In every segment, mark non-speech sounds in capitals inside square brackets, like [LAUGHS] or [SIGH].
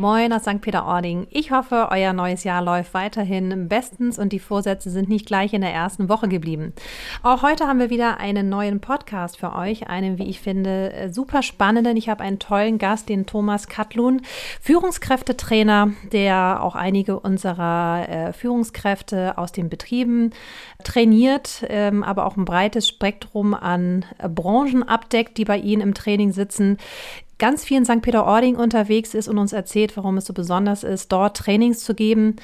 Moin aus St. Peter-Ording. Ich hoffe, euer neues Jahr läuft weiterhin bestens und die Vorsätze sind nicht gleich in der ersten Woche geblieben. Auch heute haben wir wieder einen neuen Podcast für euch, einen, wie ich finde, super spannenden. Ich habe einen tollen Gast, den Thomas Katlun, Führungskräftetrainer, der auch einige unserer äh, Führungskräfte aus den Betrieben trainiert, ähm, aber auch ein breites Spektrum an äh, Branchen abdeckt, die bei Ihnen im Training sitzen ganz viel in St. Peter-Ording unterwegs ist und uns erzählt, warum es so besonders ist, dort Trainings zu geben,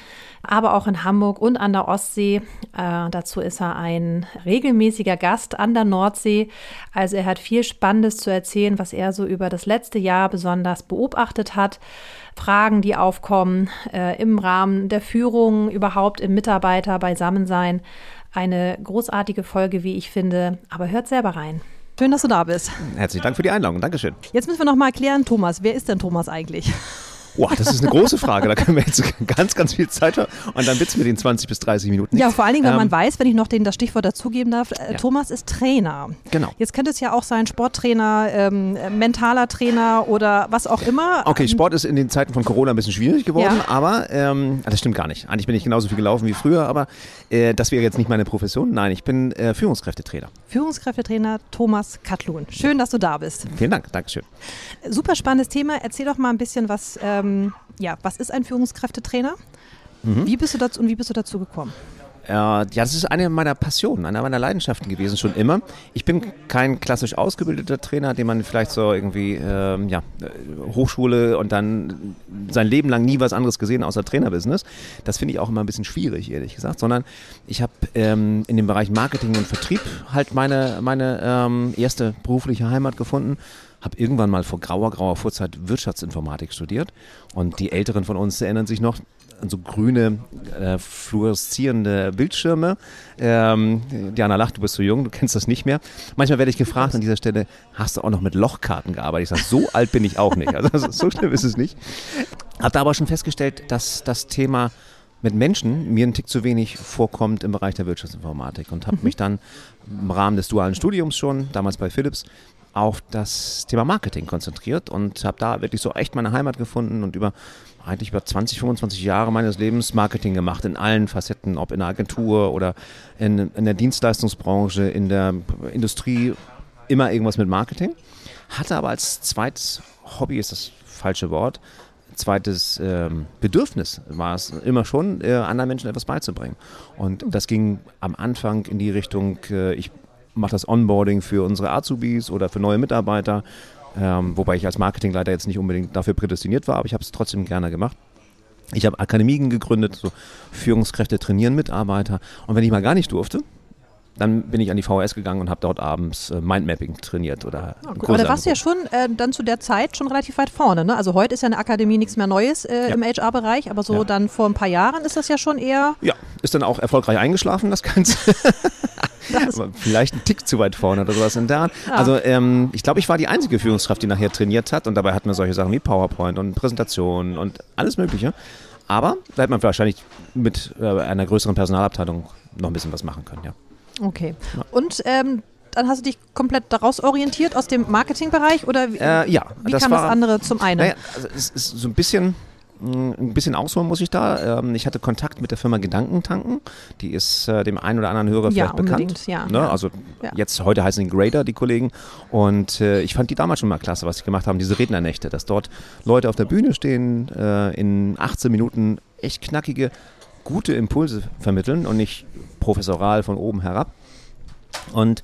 aber auch in Hamburg und an der Ostsee. Äh, dazu ist er ein regelmäßiger Gast an der Nordsee. Also er hat viel Spannendes zu erzählen, was er so über das letzte Jahr besonders beobachtet hat. Fragen, die aufkommen äh, im Rahmen der Führung, überhaupt im Mitarbeiter beisammensein. Eine großartige Folge, wie ich finde. Aber hört selber rein. Schön, dass du da bist. Herzlichen Dank für die Einladung. Dankeschön. Jetzt müssen wir noch mal erklären, Thomas, wer ist denn Thomas eigentlich? Boah, das ist eine große Frage. Da können wir jetzt ganz, ganz viel Zeit haben. Und dann wird es mit den 20 bis 30 Minuten. Nichts. Ja, vor allen Dingen, wenn ähm, man weiß, wenn ich noch den, das Stichwort dazugeben darf, äh, ja. Thomas ist Trainer. Genau. Jetzt könnte es ja auch sein Sporttrainer, ähm, mentaler Trainer oder was auch immer. Okay, Sport ist in den Zeiten von Corona ein bisschen schwierig geworden, ja. aber ähm, das stimmt gar nicht. Eigentlich bin ich genauso viel gelaufen wie früher, aber äh, das wäre jetzt nicht meine Profession. Nein, ich bin äh, Führungskräftetrainer. Führungskräftetrainer Thomas Katlun. Schön, dass du da bist. Vielen Dank, Dankeschön. Super spannendes Thema. Erzähl doch mal ein bisschen was ähm, ja, was ist ein Führungskräftetrainer? Mhm. Wie bist du dazu und wie bist du dazu gekommen? ja, das ist eine meiner Passionen, eine meiner Leidenschaften gewesen, schon immer. Ich bin kein klassisch ausgebildeter Trainer, den man vielleicht so irgendwie, ähm, ja, Hochschule und dann sein Leben lang nie was anderes gesehen außer Trainerbusiness. Das finde ich auch immer ein bisschen schwierig, ehrlich gesagt, sondern ich habe ähm, in dem Bereich Marketing und Vertrieb halt meine, meine ähm, erste berufliche Heimat gefunden habe irgendwann mal vor grauer, grauer Vorzeit Wirtschaftsinformatik studiert. Und die Älteren von uns erinnern sich noch an so grüne, äh, fluoreszierende Bildschirme. Ähm, Diana lacht, du bist so jung, du kennst das nicht mehr. Manchmal werde ich gefragt an dieser Stelle, hast du auch noch mit Lochkarten gearbeitet? Ich sage, so alt bin ich auch nicht. Also so schlimm ist es nicht. Habe da aber schon festgestellt, dass das Thema mit Menschen mir ein Tick zu wenig vorkommt im Bereich der Wirtschaftsinformatik und habe mhm. mich dann im Rahmen des dualen Studiums schon, damals bei Philips, auf das Thema Marketing konzentriert und habe da wirklich so echt meine Heimat gefunden und über eigentlich über 20, 25 Jahre meines Lebens Marketing gemacht in allen Facetten, ob in der Agentur oder in, in der Dienstleistungsbranche, in der Industrie, immer irgendwas mit Marketing. Hatte aber als zweites Hobby, ist das falsche Wort, zweites ähm, Bedürfnis war es immer schon, äh, anderen Menschen etwas beizubringen. Und das ging am Anfang in die Richtung, äh, ich mache das Onboarding für unsere Azubis oder für neue Mitarbeiter, ähm, wobei ich als Marketingleiter jetzt nicht unbedingt dafür prädestiniert war, aber ich habe es trotzdem gerne gemacht. Ich habe Akademien gegründet, so Führungskräfte trainieren Mitarbeiter. Und wenn ich mal gar nicht durfte, dann bin ich an die VHS gegangen und habe dort abends äh, Mindmapping trainiert oder oh, Aber da warst du ja schon äh, dann zu der Zeit schon relativ weit vorne. Ne? Also heute ist ja eine Akademie nichts mehr Neues äh, ja. im HR-Bereich, aber so ja. dann vor ein paar Jahren ist das ja schon eher. Ja, ist dann auch erfolgreich eingeschlafen, das Ganze. [LAUGHS] [LAUGHS] das vielleicht ein Tick zu weit vorne oder sowas in der Art. Ja. Also ähm, ich glaube, ich war die einzige Führungskraft, die nachher trainiert hat und dabei hatten wir solche Sachen wie PowerPoint und Präsentationen und alles Mögliche. Aber da hätte man wahrscheinlich mit äh, einer größeren Personalabteilung noch ein bisschen was machen können, ja. Okay. Ja. Und ähm, dann hast du dich komplett daraus orientiert aus dem Marketingbereich oder wie, äh, ja, wie das kam war, das andere zum einen? Naja, also es ist so ein bisschen hm, ein bisschen ausholen muss ich da. Ähm, ich hatte Kontakt mit der Firma Gedankentanken. Die ist äh, dem einen oder anderen Hörer ja, vielleicht bekannt. Ja, ne? Also ja. jetzt, heute heißen die Grader, die Kollegen. Und äh, ich fand die damals schon mal klasse, was sie gemacht haben, diese Rednernächte, dass dort Leute auf der Bühne stehen, äh, in 18 Minuten echt knackige, gute Impulse vermitteln und nicht professoral von oben herab. Und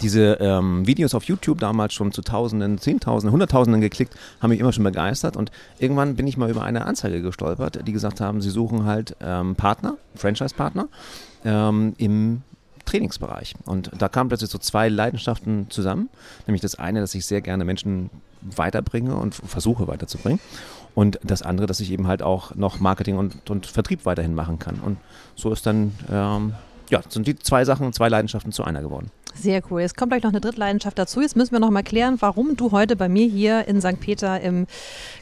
diese ähm, Videos auf YouTube damals schon zu Tausenden, Zehntausenden, Hunderttausenden geklickt, haben mich immer schon begeistert und irgendwann bin ich mal über eine Anzeige gestolpert, die gesagt haben, sie suchen halt ähm, Partner, Franchise-Partner ähm, im Trainingsbereich. Und da kamen plötzlich so zwei Leidenschaften zusammen, nämlich das eine, dass ich sehr gerne Menschen weiterbringe und versuche weiterzubringen. Und das andere, dass ich eben halt auch noch Marketing und, und Vertrieb weiterhin machen kann. Und so ist dann ähm, ja, sind die zwei Sachen, zwei Leidenschaften zu einer geworden. Sehr cool. Jetzt kommt gleich noch eine Drittleidenschaft dazu. Jetzt müssen wir noch mal klären, warum du heute bei mir hier in St. Peter im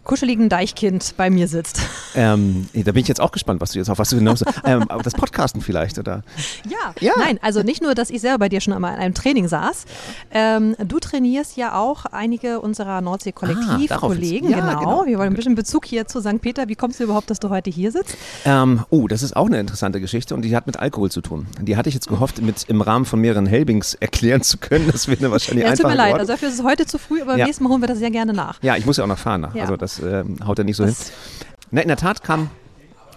kuscheligen Deichkind bei mir sitzt. Ähm, da bin ich jetzt auch gespannt, was du jetzt auf was du hinaus. [LAUGHS] ähm, das Podcasten vielleicht, oder? Ja. ja. Nein, also nicht nur, dass ich selber bei dir schon einmal in einem Training saß. Ähm, du trainierst ja auch einige unserer Nordsee-Kollektiv-Kollegen. Ah, ja, genau. genau. Wir wollen ein bisschen Bezug hier zu St. Peter. Wie kommst du überhaupt, dass du heute hier sitzt? Ähm, oh, das ist auch eine interessante Geschichte und die hat mit Alkohol zu tun. Die hatte ich jetzt gehofft, mit im Rahmen von mehreren Helbings erklären zu können. Das wird eine wahrscheinlich ja, einfache tut mir leid, also dafür ist es heute zu früh, aber Ja. beim nächsten Mal holen wir das sehr gerne nach. Ja, ich muss ja auch noch fahren. Ne? Ja. Also das ähm, haut ja nicht so hin. Das- Na, in der Tat kam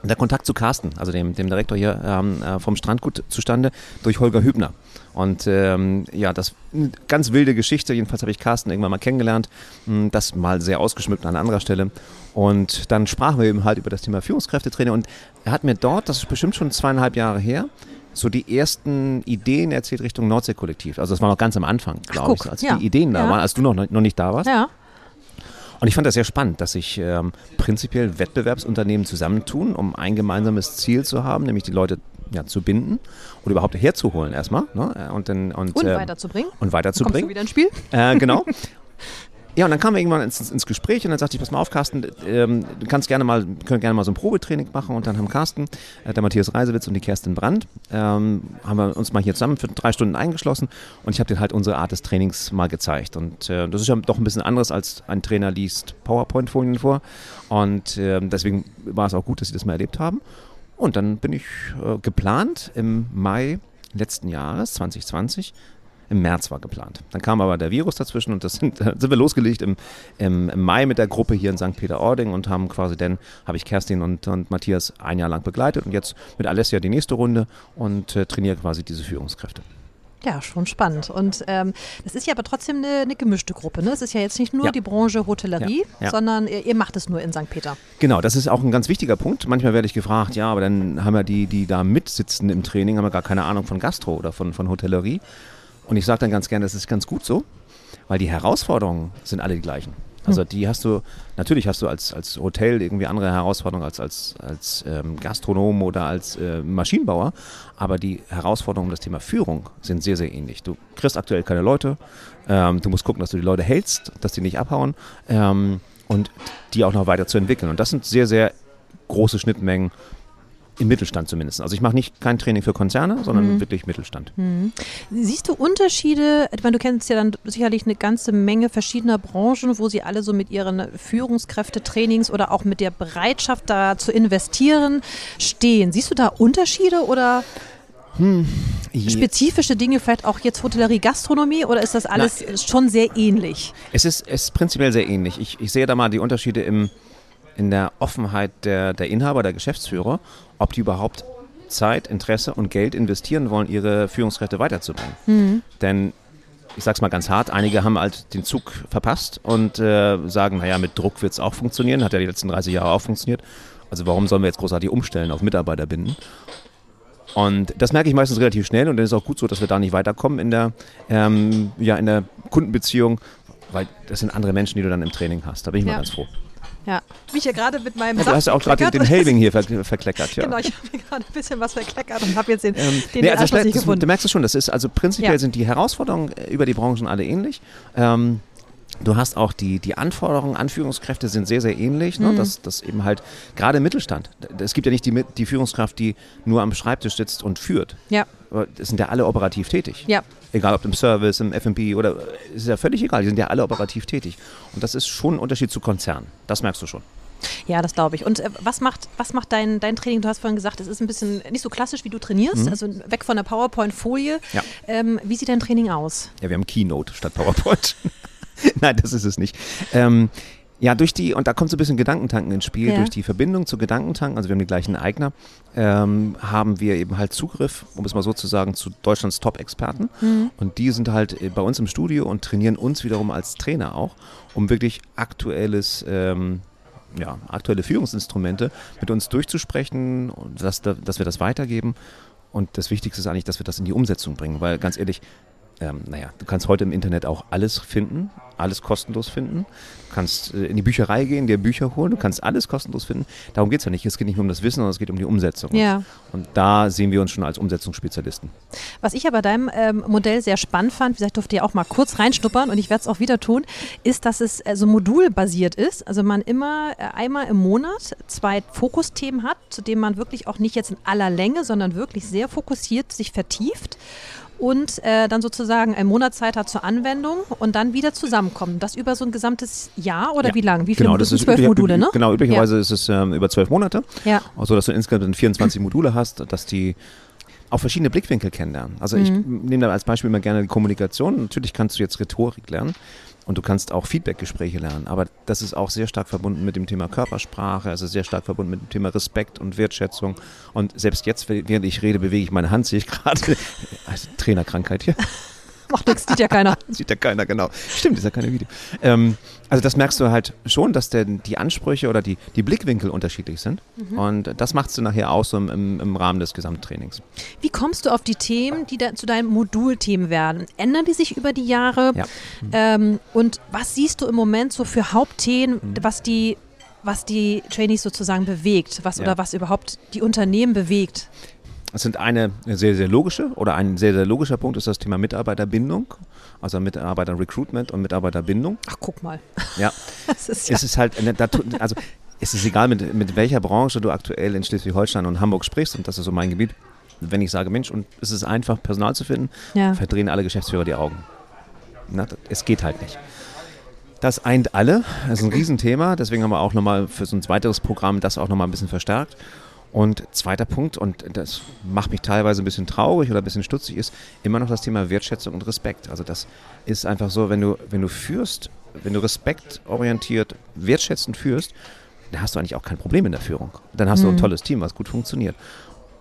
der Kontakt zu Carsten, also dem, dem Direktor hier ähm, äh, vom Strandgut zustande, durch Holger Hübner. Und ähm, ja, das eine ganz wilde Geschichte. Jedenfalls habe ich Carsten irgendwann mal kennengelernt. Hm, Das mal sehr ausgeschmückt an anderer Stelle. Und dann sprachen wir eben halt über das Thema Führungskräftetraining. Und er hat mir dort, das ist bestimmt schon zweieinhalb Jahre her, so die ersten Ideen erzählt Richtung Nordsee-Kollektiv. Also das war noch ganz am Anfang, glaube ich, als ja. die Ideen da Ja. waren, als du noch, noch nicht da warst. Ja. Und ich fand das sehr spannend, dass sich ähm, prinzipiell Wettbewerbsunternehmen zusammentun, um ein gemeinsames Ziel zu haben, nämlich die Leute ja, zu binden oder überhaupt herzuholen erstmal ne? und, dann, und, Und ähm, weiterzubringen. und Kommst du weiterzubringen. wieder ins Spiel? Äh, genau. [LAUGHS] Ja, und dann kamen wir irgendwann ins, ins Gespräch und dann sagte ich, pass mal auf, Carsten, ähm, du kannst gerne mal, können gerne mal so ein Probetraining machen und dann haben Carsten, äh, der Matthias Reisewitz und die Kerstin Brandt, ähm, haben wir uns mal hier zusammen für drei Stunden eingeschlossen und ich habe denen halt unsere Art des Trainings mal gezeigt. Und äh, das ist ja doch ein bisschen anderes als ein Trainer liest PowerPoint-Folien vor und ähm, deswegen war es auch gut, dass sie das mal erlebt haben. Und dann bin ich äh, geplant im Mai letzten Jahres, 2020, im März war geplant. Dann kam aber der Virus dazwischen und das sind, da [LAUGHS] sind wir losgelegt im, im, im Mai mit der Gruppe hier in St. Peter-Ording und haben quasi dann, habe ich Kerstin und, und Matthias ein Jahr lang begleitet und jetzt mit Alessia die nächste Runde und äh, trainiere quasi diese Führungskräfte. Ja, schon spannend. Und ähm, das ist ja aber trotzdem eine, eine gemischte Gruppe. Ne? Es ist ja jetzt nicht nur Ja. die Branche Hotellerie, Ja, ja. sondern ihr, ihr macht es nur in St. Peter. Genau, das ist auch ein ganz wichtiger Punkt. Manchmal werde ich gefragt, ja, aber dann haben ja die, die da mitsitzen im Training, haben ja gar keine Ahnung von Gastro oder von, von Hotellerie. Und ich sage dann ganz gerne, das ist ganz gut so, weil die Herausforderungen sind alle die gleichen. Also die hast du, natürlich hast du als, als Hotel irgendwie andere Herausforderungen als, als, als ähm, Gastronom oder als äh, Maschinenbauer, aber die Herausforderungen um das Thema Führung sind sehr, sehr ähnlich. Du kriegst aktuell keine Leute, ähm, du musst gucken, dass du die Leute hältst, dass die nicht abhauen ähm, und die auch noch weiter zu entwickeln. Und das sind sehr, sehr große Schnittmengen im Mittelstand zumindest. Also ich mache nicht kein Training für Konzerne, sondern wirklich Mittelstand. Siehst du Unterschiede? Ich meine, du kennst ja dann sicherlich eine ganze Menge verschiedener Branchen, wo sie alle so mit ihren Führungskräftetrainings oder auch mit der Bereitschaft, da zu investieren, stehen. Siehst du da Unterschiede oder spezifische Dinge, vielleicht auch jetzt Hotellerie, Gastronomie oder ist das alles schon sehr ähnlich? Es ist, es ist prinzipiell sehr ähnlich. Ich, ich sehe da mal die Unterschiede im, in der Offenheit der, der Inhaber, der Geschäftsführer, ob die überhaupt Zeit, Interesse und Geld investieren wollen, ihre Führungskräfte weiterzubringen. Denn ich sag's mal ganz hart, einige haben halt den Zug verpasst und äh, sagen, naja, mit Druck wird es auch funktionieren, hat ja die letzten 30 Jahre auch funktioniert. Also warum sollen wir jetzt großartig umstellen, auf Mitarbeiter binden? Und das merke ich meistens relativ schnell und dann ist es auch gut so, dass wir da nicht weiterkommen in der, ähm, ja, in der Kundenbeziehung, weil das sind andere Menschen, die du dann im Training hast. Da bin ich Ja. mal ganz froh. Ja, mich hier gerade mit meinem Ja, du hast ja auch gerade den, den Helbing hier ver verkleckert. Ja. Genau, ich habe mir gerade ein bisschen was verkleckert und habe jetzt den, Ähm, den nee, also Anschluss das, nicht gefunden. du merkst es schon, das ist also prinzipiell Ja. sind die Herausforderungen äh, über die Branchen alle ähnlich. Ähm, du hast auch die, die Anforderungen an Führungskräfte sind sehr, sehr ähnlich. Mhm. Ne? Das, das eben halt, gerade im Mittelstand. Es gibt ja nicht die, die Führungskraft, die nur am Schreibtisch sitzt und führt. Ja, Aber Das sind ja alle operativ tätig. ja. Egal ob im Service, im F&B oder äh, ist ja völlig egal, die sind ja alle operativ tätig. Und das ist schon ein Unterschied zu Konzernen. Das merkst du schon. Ja, das glaube ich. Und äh, was macht, was macht dein, dein Training? Du hast vorhin gesagt, es ist ein bisschen nicht so klassisch, wie du trainierst, also weg von der PowerPoint-Folie. Ja. Ähm, wie sieht dein Training aus? Ja, wir haben Keynote statt PowerPoint. [LAUGHS] Nein, das ist es nicht. Ähm, ja, durch die, und da kommt so ein bisschen Gedankentanken ins Spiel, Ja. durch die Verbindung zu Gedankentanken, also wir haben die gleichen Eigner, ähm, haben wir eben halt Zugriff, um es mal so zu sagen, zu Deutschlands Top-Experten. Und die sind halt äh, bei uns im Studio und trainieren uns wiederum als Trainer auch, um wirklich aktuelles, ähm, ja, aktuelle Führungsinstrumente mit uns durchzusprechen und dass, da- dass wir das weitergeben. Und das Wichtigste ist eigentlich, dass wir das in die Umsetzung bringen, weil ganz ehrlich, ähm, naja, du kannst heute im Internet auch alles finden, alles kostenlos finden. Du kannst äh, in die Bücherei gehen, dir Bücher holen, du kannst alles kostenlos finden. Darum geht es ja nicht. Es geht nicht nur um das Wissen, sondern es geht um die Umsetzung. Ja. Und da sehen wir uns schon als Umsetzungsspezialisten. Was ich aber deinem ähm, Modell sehr spannend fand, gesagt, durfte ja auch mal kurz reinschnuppern und ich werde es auch wieder tun, ist, dass es äh, so modulbasiert ist. Also man immer äh, einmal im Monat zwei Fokusthemen hat, zu denen man wirklich auch nicht jetzt in aller Länge, sondern wirklich sehr fokussiert sich vertieft und äh, dann sozusagen ein Monat Zeit hat zur Anwendung und dann wieder zusammenkommen. Das über so ein gesamtes Jahr oder Ja. wie lang? Wie viele Genau, Module? das ist Zwölf Module, ne? Genau, üblicherweise ist es ähm, über zwölf Monate. Ja. Also, dass du insgesamt 24 Module hast, dass die auch verschiedene Blickwinkel kennenlernen. Also ich Mhm. nehme da als Beispiel immer gerne die Kommunikation. Natürlich kannst du jetzt Rhetorik lernen und du kannst auch Feedbackgespräche lernen, aber das ist auch sehr stark verbunden mit dem Thema Körpersprache, ist sehr stark verbunden mit dem Thema Respekt und Wertschätzung. Und selbst jetzt, während ich rede, bewege ich meine Hand, sehe ich gerade. [LAUGHS] Also Trainerkrankheit hier. [LAUGHS] Macht nichts, sieht ja keiner. [LAUGHS] Sieht ja keiner, genau. Stimmt, ist ja keine Video. Ähm, also das merkst du halt schon, dass der, die Ansprüche oder die, die Blickwinkel unterschiedlich sind. Mhm. Und das machst du nachher auch so im, im, Rahmen des Gesamttrainings. Wie kommst du auf die Themen, die da zu deinen Modulthemen werden? Ändern die sich über die Jahre? Ja. Ähm, und was siehst du im Moment so für Hauptthemen, was die, was die Trainees sozusagen bewegt, was Ja. oder was überhaupt die Unternehmen bewegt? Es sind eine sehr, sehr logische oder ein sehr, sehr logischer Punkt ist das Thema Mitarbeiterbindung, also Mitarbeiter-Recruitment und Mitarbeiterbindung. Ach, guck mal. Ja, [LAUGHS] Das ist ja. es ist halt, tu- also es ist egal, mit, mit welcher Branche du aktuell in Schleswig-Holstein und Hamburg sprichst, und das ist so mein Gebiet. Wenn ich sage, Mensch, und es ist einfach, Personal zu finden, Ja. verdrehen alle Geschäftsführer die Augen. Na, es geht halt nicht. Das eint alle, das ist ein Riesenthema, deswegen haben wir auch nochmal für so ein weiteres Programm das auch nochmal ein bisschen verstärkt. Und zweiter Punkt, und das macht mich teilweise ein bisschen traurig oder ein bisschen stutzig, ist immer noch das Thema Wertschätzung und Respekt. Also das ist einfach so, wenn du, wenn du führst, wenn du respektorientiert, wertschätzend führst, dann hast du eigentlich auch kein Problem in der Führung. Dann hast du Mhm. ein tolles Team, was gut funktioniert.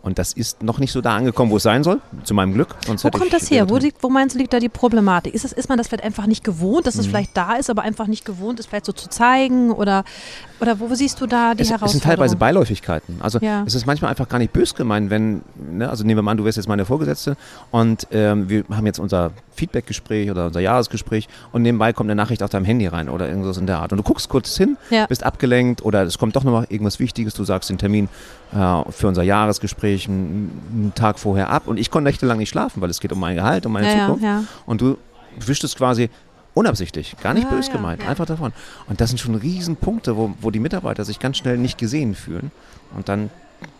Und das ist noch nicht so da angekommen, wo es sein soll, zu meinem Glück. Sonst Wo kommt das her? Wo, liegt, wo meinst du, liegt da die Problematik? Ist, es, ist man das vielleicht einfach nicht gewohnt, Mhm. dass es vielleicht da ist, aber einfach nicht gewohnt ist, vielleicht so zu zeigen? Oder, oder wo siehst du da die es, es Herausforderung? sind teilweise Beiläufigkeiten. Also Ja. es ist manchmal einfach gar nicht bös gemeint, wenn, ne, also nehmen wir mal an, du wärst jetzt meine Vorgesetzte und ähm, wir haben jetzt unser Feedbackgespräch oder unser Jahresgespräch und nebenbei kommt eine Nachricht auf deinem Handy rein oder irgendwas in der Art. Und du guckst kurz hin, Ja. bist abgelenkt oder es kommt doch noch mal irgendwas Wichtiges, du sagst den Termin äh, für unser Jahresgespräch einen, einen Tag vorher ab und ich konnte nächtelang nicht schlafen, weil es geht um mein Gehalt, um meine ja, Zukunft. ja. Und du wischst es quasi unabsichtlich, gar nicht Ja, bös gemeint, einfach davon. Und das sind schon Riesenpunkte, wo, wo die Mitarbeiter sich ganz schnell nicht gesehen fühlen. Und dann,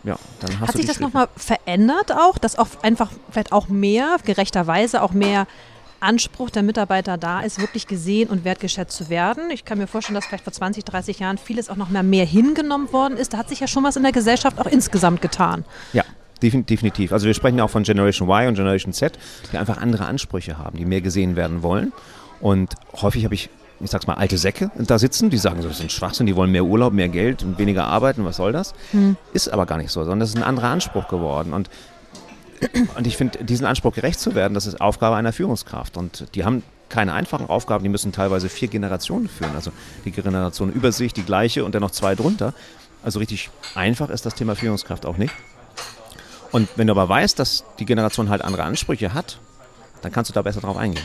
ja, dann hast Hat sich das nochmal verändert auch, dass auch einfach vielleicht auch mehr, gerechterweise auch mehr Anspruch der Mitarbeiter da ist, wirklich gesehen und wertgeschätzt zu werden? Ich kann mir vorstellen, dass vielleicht vor 20, 30 Jahren vieles auch noch mehr, mehr hingenommen worden ist. Da hat sich ja schon was in der Gesellschaft auch insgesamt getan. Ja, defin- definitiv. Also wir sprechen ja auch von Generation Y und Generation Z, die einfach andere Ansprüche haben, die mehr gesehen werden wollen. Und häufig habe ich, ich sag's mal, alte Säcke da sitzen, die sagen, so, das ist ein Schwachsinn, die wollen mehr Urlaub, mehr Geld und weniger arbeiten, was soll das? Ist aber gar nicht so, sondern das ist ein anderer Anspruch geworden. Und, und ich finde, diesen Anspruch gerecht zu werden, das ist Aufgabe einer Führungskraft. Und die haben keine einfachen Aufgaben, die müssen teilweise vier Generationen führen. Also die Generation über sich, die gleiche und dann noch zwei drunter. Also richtig einfach ist das Thema Führungskraft auch nicht. Und wenn du aber weißt, dass die Generation halt andere Ansprüche hat, dann kannst du da besser drauf eingehen.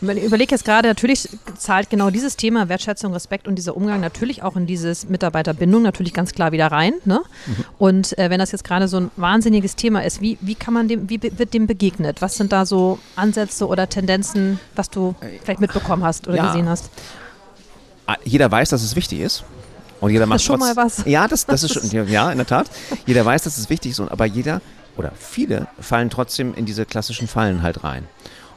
Und ich überlege jetzt gerade, natürlich zahlt genau dieses Thema Wertschätzung, Respekt und dieser Umgang natürlich auch in dieses Mitarbeiterbindung natürlich ganz klar wieder rein. Ne? Und äh, wenn das jetzt gerade so ein wahnsinniges Thema ist, wie, wie kann man dem, wie wird dem begegnet? Was sind da so Ansätze oder Tendenzen, was du vielleicht mitbekommen hast oder Ja. gesehen hast? Ah, Jeder weiß, dass es wichtig ist. Und jeder macht ist schon trotz- mal was. Ja, das, das ist schon, ja, in der Tat. Jeder weiß, dass es wichtig ist, aber jeder oder viele fallen trotzdem in diese klassischen Fallen halt rein.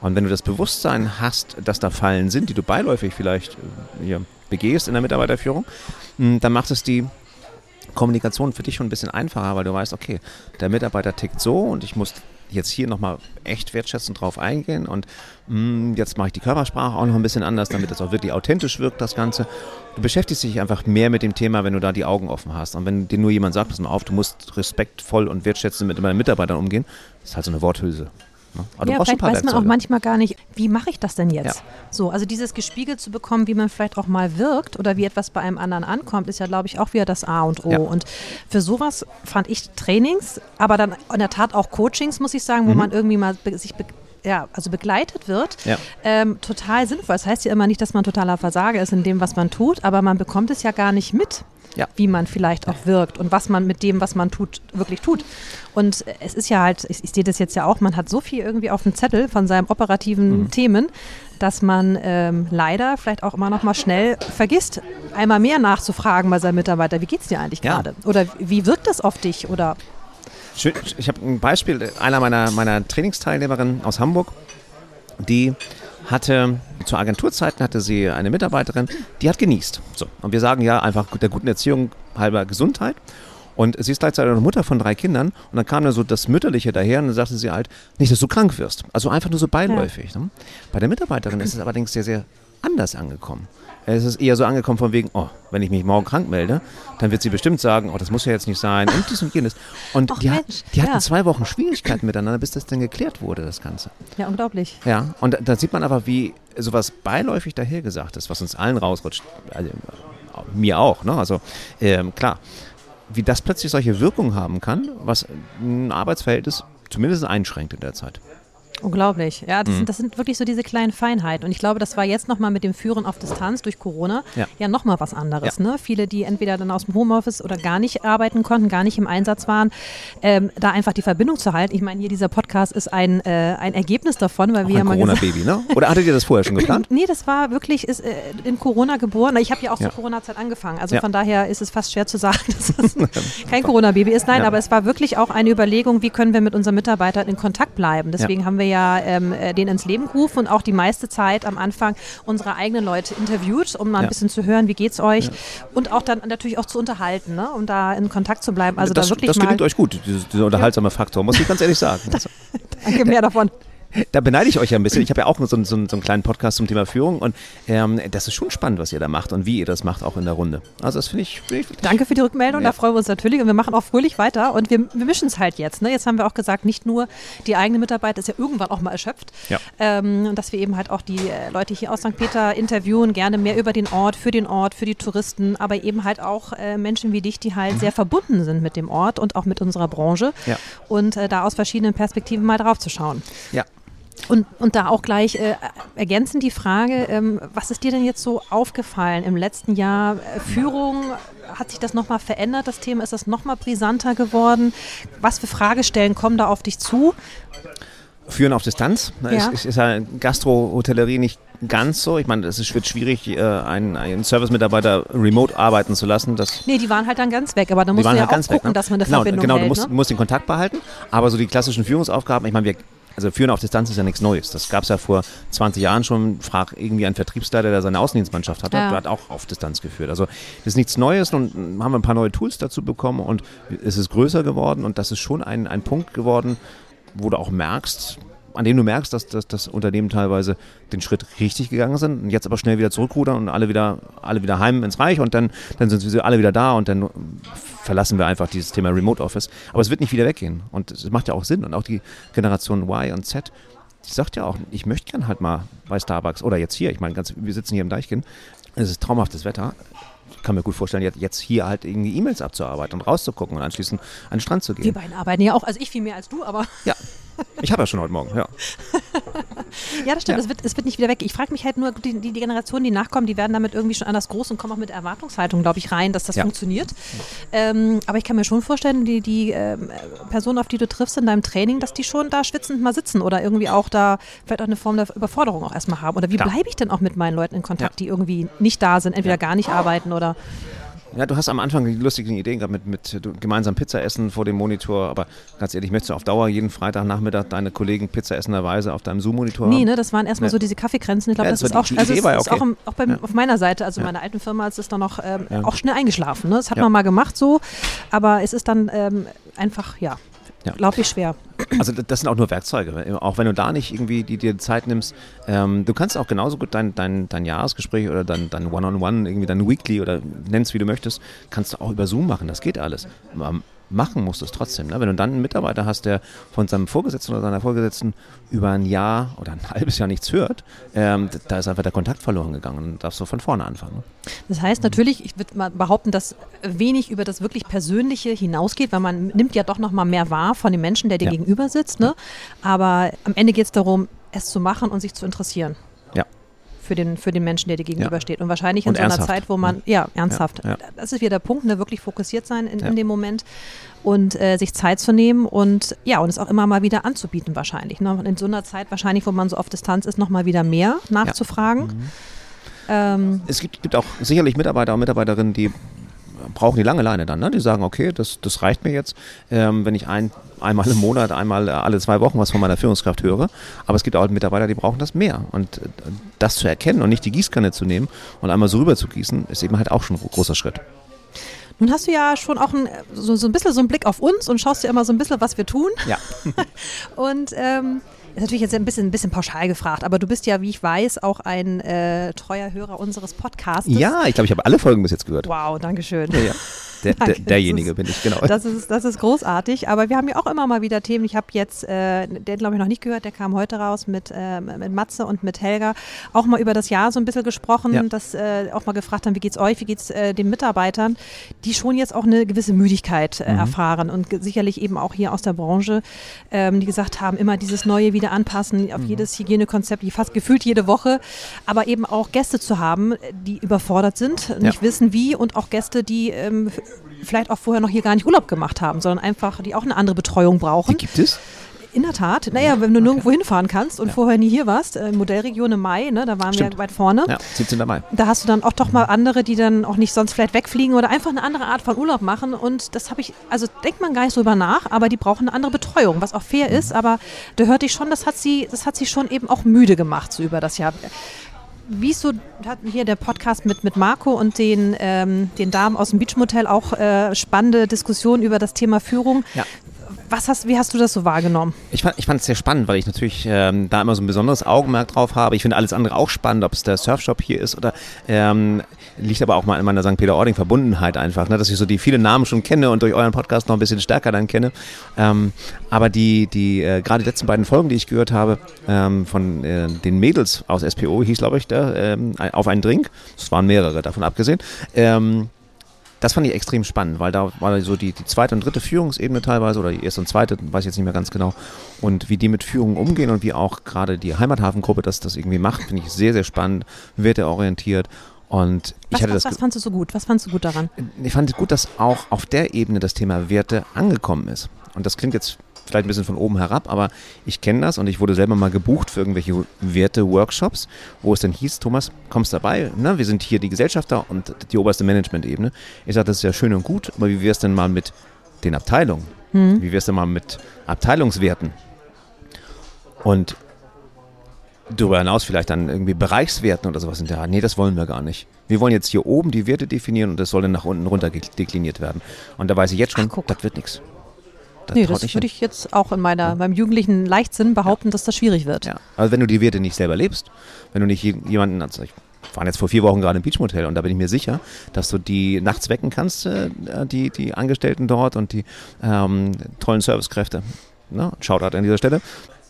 Und wenn du das Bewusstsein hast, dass da Fallen sind, die du beiläufig vielleicht äh, hier begehst in der Mitarbeiterführung, mh, dann macht es die Kommunikation für dich schon ein bisschen einfacher, weil du weißt, okay, der Mitarbeiter tickt so und ich muss jetzt hier nochmal echt wertschätzend drauf eingehen und mh, jetzt mache ich die Körpersprache auch noch ein bisschen anders, damit das auch wirklich authentisch wirkt, das Ganze. Du beschäftigst dich einfach mehr mit dem Thema, wenn du da die Augen offen hast. Und wenn dir nur jemand sagt, pass mal auf, du musst respektvoll und wertschätzend mit deinen Mitarbeitern umgehen, ist halt so eine Worthülse. Ne? Aber du ja, vielleicht weiß man auch manchmal gar nicht, wie mache ich das denn jetzt? Ja. So, also dieses gespiegelt zu bekommen, wie man vielleicht auch mal wirkt oder wie etwas bei einem anderen ankommt, ist ja, glaube ich, auch wieder das A und O. Ja. Und für sowas fand ich Trainings, aber dann in der Tat auch Coachings, muss ich sagen, wo Mhm. man irgendwie mal sich ja, also begleitet wird, ja. ähm, total sinnvoll. Das heißt ja immer nicht, dass man totaler Versager ist in dem, was man tut, aber man bekommt es ja gar nicht mit. Ja. wie man vielleicht auch wirkt und was man mit dem, was man tut, wirklich tut. Und es ist ja halt, ich, ich sehe das jetzt ja auch, man hat so viel irgendwie auf dem Zettel von seinen operativen mhm. Themen, dass man ähm, leider vielleicht auch immer noch mal schnell vergisst, einmal mehr nachzufragen bei seinem Mitarbeiter, wie geht es dir eigentlich ja. gerade? Oder wie wirkt das auf dich? Oder ich habe ein Beispiel einer meiner, meiner Trainingsteilnehmerinnen aus Hamburg, die hatte zu Agenturzeiten hatte sie eine Mitarbeiterin, die hat genießt. So, und wir sagen ja einfach der guten Erziehung halber Gesundheit. Und sie ist gleichzeitig eine Mutter von drei Kindern. Und dann kam da so das Mütterliche daher und dann sagte sie halt, nicht, dass du krank wirst. Also einfach nur so beiläufig. Ja. Ne? Bei der Mitarbeiterin ist es allerdings sehr, sehr anders angekommen. Es ist eher so angekommen von wegen, oh, wenn ich mich morgen krank melde, dann wird sie bestimmt sagen, oh, das muss ja jetzt nicht sein und dies und jenes. Und Och, die, hat, die ja. hatten zwei Wochen Schwierigkeiten miteinander, bis das dann geklärt wurde, das Ganze. Ja, unglaublich. Ja, und da sieht man aber, wie sowas beiläufig dahergesagt ist, was uns allen rausrutscht. Also, mir auch, ne? Also ähm, klar, wie das plötzlich solche Wirkungen haben kann, was ein Arbeitsverhältnis zumindest einschränkt in der Zeit. Unglaublich. Ja, das, mhm. sind, das, sind, wirklich so diese kleinen Feinheiten. Und ich glaube, das war jetzt nochmal mit dem Führen auf Distanz durch Corona ja, ja nochmal was anderes. Ja. Ne? Viele, die entweder dann aus dem Homeoffice oder gar nicht arbeiten konnten, gar nicht im Einsatz waren, ähm, da einfach die Verbindung zu halten. Ich meine, hier dieser Podcast ist ein, äh, ein Ergebnis davon, weil Auch wir ja mal. Corona-Baby, ne? Oder hattet ihr das vorher schon geplant? [LAUGHS] nee, das war wirklich ist, äh, in Corona geboren. Ich habe ja auch zur Corona-Zeit angefangen. Also von daher ist es fast schwer zu sagen, [LAUGHS] dass es [LAUGHS] kein Corona-Baby ist. Nein, aber es war wirklich auch eine Überlegung, wie können wir mit unseren Mitarbeitern in Kontakt bleiben. Deswegen haben wir ja ähm, äh, den ins Leben gerufen und auch die meiste Zeit am Anfang unsere eigenen Leute interviewt, um mal ein ja. bisschen zu hören, wie geht es euch ja. und auch dann natürlich auch zu unterhalten, ne? um da in Kontakt zu bleiben. Also das, da wirklich das gelingt euch gut, dieser, dieser unterhaltsame Faktor, muss ich ganz ehrlich sagen. [LAUGHS] Danke, mehr davon. Da beneide ich euch ja ein bisschen. Ich habe ja auch so, so, so, einen kleinen Podcast zum Thema Führung und ähm, das ist schon spannend, was ihr da macht und wie ihr das macht, auch in der Runde. Also das finde ich, find ich, Danke für die Rückmeldung, ja. da freuen wir uns natürlich und wir machen auch fröhlich weiter und wir, wir mischen es halt jetzt. Ne? Jetzt haben wir auch gesagt, nicht nur die eigene Mitarbeit ist ja irgendwann auch mal erschöpft, ja. ähm, dass wir eben halt auch die äh, Leute hier aus St. Peter interviewen, gerne mehr über den Ort, für den Ort, für die Touristen, aber eben halt auch äh, Menschen wie dich, die halt mhm. sehr verbunden sind mit dem Ort und auch mit unserer Branche ja. und äh, da aus verschiedenen Perspektiven mal drauf zu schauen. Ja, und, und da auch gleich äh, ergänzend die Frage, ähm, was ist dir denn jetzt so aufgefallen im letzten Jahr? Äh, Führung, hat sich das nochmal verändert, das Thema? Ist das nochmal brisanter geworden? Was für Fragestellen kommen da auf dich zu? Führen auf Distanz. Ja. Ist, ist, ja Gastro-Hotellerie nicht ganz so. Ich meine, es wird schwierig, äh, einen, einen Service-Mitarbeiter remote arbeiten zu lassen. Das nee, die waren halt dann ganz weg, aber da musst du ja halt auch gucken, weg, ne? dass man eine genau, Verbindung genau, hält. Du musst, ne? musst den Kontakt behalten, aber so die klassischen Führungsaufgaben, ich meine, wir also Führen auf Distanz ist ja nichts Neues. Das gab es ja vor 20 Jahren schon. Frag irgendwie einen Vertriebsleiter, der seine Außendienstmannschaft hatte, ja. der hat auch auf Distanz geführt. Also das ist nichts Neues und haben wir ein paar neue Tools dazu bekommen und es ist größer geworden und das ist schon ein, ein Punkt geworden, wo du auch merkst, an dem du merkst, dass, dass das Unternehmen teilweise den Schritt richtig gegangen sind und jetzt aber schnell wieder zurückrudern und alle wieder, alle wieder heim ins Reich und dann, dann sind sie alle wieder da und dann verlassen wir einfach dieses Thema Remote Office. Aber es wird nicht wieder weggehen und es macht ja auch Sinn und auch die Generation Y und Z, die sagt ja auch, ich möchte gern halt mal bei Starbucks oder jetzt hier, ich meine, ganz, wir sitzen hier im Deichkind, es ist traumhaftes Wetter, ich kann mir gut vorstellen, jetzt hier halt irgendwie E-Mails abzuarbeiten und rauszugucken und anschließend an den Strand zu gehen. Wir beiden arbeiten ja auch, also ich viel mehr als du, aber. Ja, [LAUGHS] ich habe ja schon heute Morgen, ja. [LAUGHS] ja, das stimmt. Ja. Es, wird, es wird nicht wieder weg. Ich frage mich halt nur, die, die, Generationen, die nachkommen, die werden damit irgendwie schon anders groß und kommen auch mit Erwartungshaltung, glaube ich, rein, dass das ja. funktioniert. Ähm, aber ich kann mir schon vorstellen, die, die ähm, Personen, auf die du triffst in deinem Training, dass die schon da schwitzend mal sitzen oder irgendwie auch da vielleicht auch eine Form der Überforderung auch erstmal haben. Oder wie bleibe ich denn auch mit meinen Leuten in Kontakt, ja. die irgendwie nicht da sind, entweder gar nicht arbeiten oder ja, du hast am Anfang die lustigen Ideen gehabt mit, mit gemeinsam Pizza essen vor dem Monitor, aber ganz ehrlich, möchtest du auf Dauer jeden Freitagnachmittag deine Kollegen Pizza essenderweise auf deinem Zoom-Monitor Nee, ne, das waren erstmal ja. so diese Kaffeegrenzen. Ich glaube, ja, das, das ist auch, also ist, okay. ist auch, im, auch beim, ja. auf meiner Seite, also meiner alten Firma, ist es dann noch ähm, auch schnell eingeschlafen. Ne? Das hat man mal gemacht so, aber es ist dann ähm, einfach, ja, ja. Glaube ich schwer. Also das sind auch nur Werkzeuge. Auch wenn du da nicht irgendwie die, dir Zeit nimmst, ähm, du kannst auch genauso gut dein, dein, dein Jahresgespräch oder dein, dein One-on-One, irgendwie dein Weekly oder nennst wie du möchtest, kannst du auch über Zoom machen. Das geht alles. Machen musst du es trotzdem. Ne? Wenn du dann einen Mitarbeiter hast, der von seinem Vorgesetzten oder seiner Vorgesetzten über ein Jahr oder ein [LAUGHS] halbes Jahr nichts hört, ähm, da ist einfach der Kontakt verloren gegangen und darfst du von vorne anfangen. Ne? Das heißt natürlich, ich würde mal behaupten, dass wenig über das wirklich Persönliche hinausgeht, weil man nimmt ja doch noch mal mehr wahr von dem Menschen, der dir ja. gegenüber sitzt. Ne? Aber am Ende geht es darum, es zu machen und sich zu interessieren für den, für den Menschen, der dir gegenübersteht. Ja. Und wahrscheinlich in und so einer Zeit, wo man, ja, ernsthaft, ja, ja. das ist wieder der Punkt, ne, wirklich fokussiert sein in, in dem Moment und äh, sich Zeit zu nehmen und ja, und es auch immer mal wieder anzubieten wahrscheinlich. Ne? In so einer Zeit wahrscheinlich, wo man so auf Distanz ist, noch mal wieder mehr nachzufragen. Mhm. Ähm, es gibt, gibt auch sicherlich Mitarbeiter und Mitarbeiterinnen, die brauchen die lange Leine dann. Ne? Die sagen, okay, das, das reicht mir jetzt, ähm, wenn ich ein, einmal im Monat, einmal alle zwei Wochen was von meiner Führungskraft höre. Aber es gibt auch Mitarbeiter, die brauchen das mehr. Und äh, das zu erkennen und nicht die Gießkanne zu nehmen und einmal so rüber zu gießen, ist eben halt auch schon ein großer Schritt. Nun hast du ja schon auch ein, so, so ein bisschen so einen Blick auf uns und schaust dir immer so ein bisschen, was wir tun. Ja. [LAUGHS] und ähm, ist natürlich jetzt ein bisschen, ein bisschen pauschal gefragt, aber du bist ja, wie ich weiß, auch ein äh, treuer Hörer unseres Podcasts. Ja, ich glaube, ich habe alle Folgen bis jetzt gehört. Wow, danke schön. Ja, ja. [LAUGHS] Der, der, [LAUGHS] derjenige ist, bin ich, genau. Das ist, das ist großartig, aber wir haben ja auch immer mal wieder Themen. Ich habe jetzt, äh, den glaube ich noch nicht gehört, der kam heute raus mit, äh, mit Matze und mit Helga, auch mal über das Jahr so ein bisschen gesprochen, ja. dass äh, auch mal gefragt haben, wie geht es euch, wie geht es äh, den Mitarbeitern, die schon jetzt auch eine gewisse Müdigkeit äh, mhm. erfahren und sicherlich eben auch hier aus der Branche, ähm, die gesagt haben, immer dieses Neue wieder anpassen auf mhm. jedes Hygienekonzept, fast gefühlt jede Woche, aber eben auch Gäste zu haben, die überfordert sind, nicht ja. wissen wie und auch Gäste, die ähm, vielleicht auch vorher noch hier gar nicht Urlaub gemacht haben, sondern einfach, die auch eine andere Betreuung brauchen. Die gibt es? In der Tat. Naja, wenn du okay. nirgendwo hinfahren kannst und ja. vorher nie hier warst, äh, Modellregion im Mai, ne, da waren Stimmt. wir weit vorne. Ja, 17. Mai. Da hast du dann auch doch mal andere, die dann auch nicht sonst vielleicht wegfliegen oder einfach eine andere Art von Urlaub machen. Und das habe ich, also denkt man gar nicht so über nach, aber die brauchen eine andere Betreuung, was auch fair mhm. ist. Aber da hörte ich schon, das hat sie, das hat sie schon eben auch müde gemacht, so über das Jahr wie ist so, hatten hier der Podcast mit, mit Marco und den, ähm, den Damen aus dem Beachmotel auch äh, spannende Diskussionen über das Thema Führung. Ja. Was hast, wie hast du das so wahrgenommen? Ich fand, es sehr spannend, weil ich natürlich ähm, da immer so ein besonderes Augenmerk drauf habe. Ich finde alles andere auch spannend, ob es der Surfshop hier ist oder ähm, liegt aber auch mal in meiner St. Peter-Ording-Verbundenheit einfach, ne, dass ich so die vielen Namen schon kenne und durch euren Podcast noch ein bisschen stärker dann kenne. Ähm, aber die, die äh, gerade die letzten beiden Folgen, die ich gehört habe, ähm, von äh, den Mädels aus SPO, hieß glaube ich, der, ähm, auf einen Drink, es waren mehrere davon abgesehen, ähm, das fand ich extrem spannend, weil da war so die, die zweite und dritte Führungsebene teilweise oder die erste und zweite, weiß ich jetzt nicht mehr ganz genau. Und wie die mit Führung umgehen und wie auch gerade die Heimathafengruppe das, das irgendwie macht, finde ich sehr, sehr spannend, werteorientiert. Und ich was, hatte das. Was fandest du so gut? Was fandest du gut daran? Ich fand es gut, dass auch auf der Ebene das Thema Werte angekommen ist. Und das klingt jetzt vielleicht ein bisschen von oben herab, aber ich kenne das und ich wurde selber mal gebucht für irgendwelche Werte-Workshops, wo es dann hieß, Thomas, kommst dabei, ne? wir sind hier die Gesellschafter und die oberste Management-Ebene. Ich sage, das ist ja schön und gut, aber wie wäre es denn mal mit den Abteilungen? Hm. Wie wäre es denn mal mit Abteilungswerten? Und darüber hinaus vielleicht dann irgendwie Bereichswerten oder sowas. Und ja, nee, das wollen wir gar nicht. Wir wollen jetzt hier oben die Werte definieren und das soll dann nach unten runter dekliniert werden. Und da weiß ich jetzt schon, Ach, das wird nichts. Das nee, das würde ich jetzt auch in meiner, ja. meinem jugendlichen Leichtsinn behaupten, ja. dass das schwierig wird. Ja. Also wenn du die Werte nicht selber lebst, wenn du nicht jemanden, also ich war jetzt vor vier Wochen gerade im Beachmotel und da bin ich mir sicher, dass du die nachts wecken kannst, äh, die, die Angestellten dort und die ähm, tollen Servicekräfte. Ne? Shoutout an dieser Stelle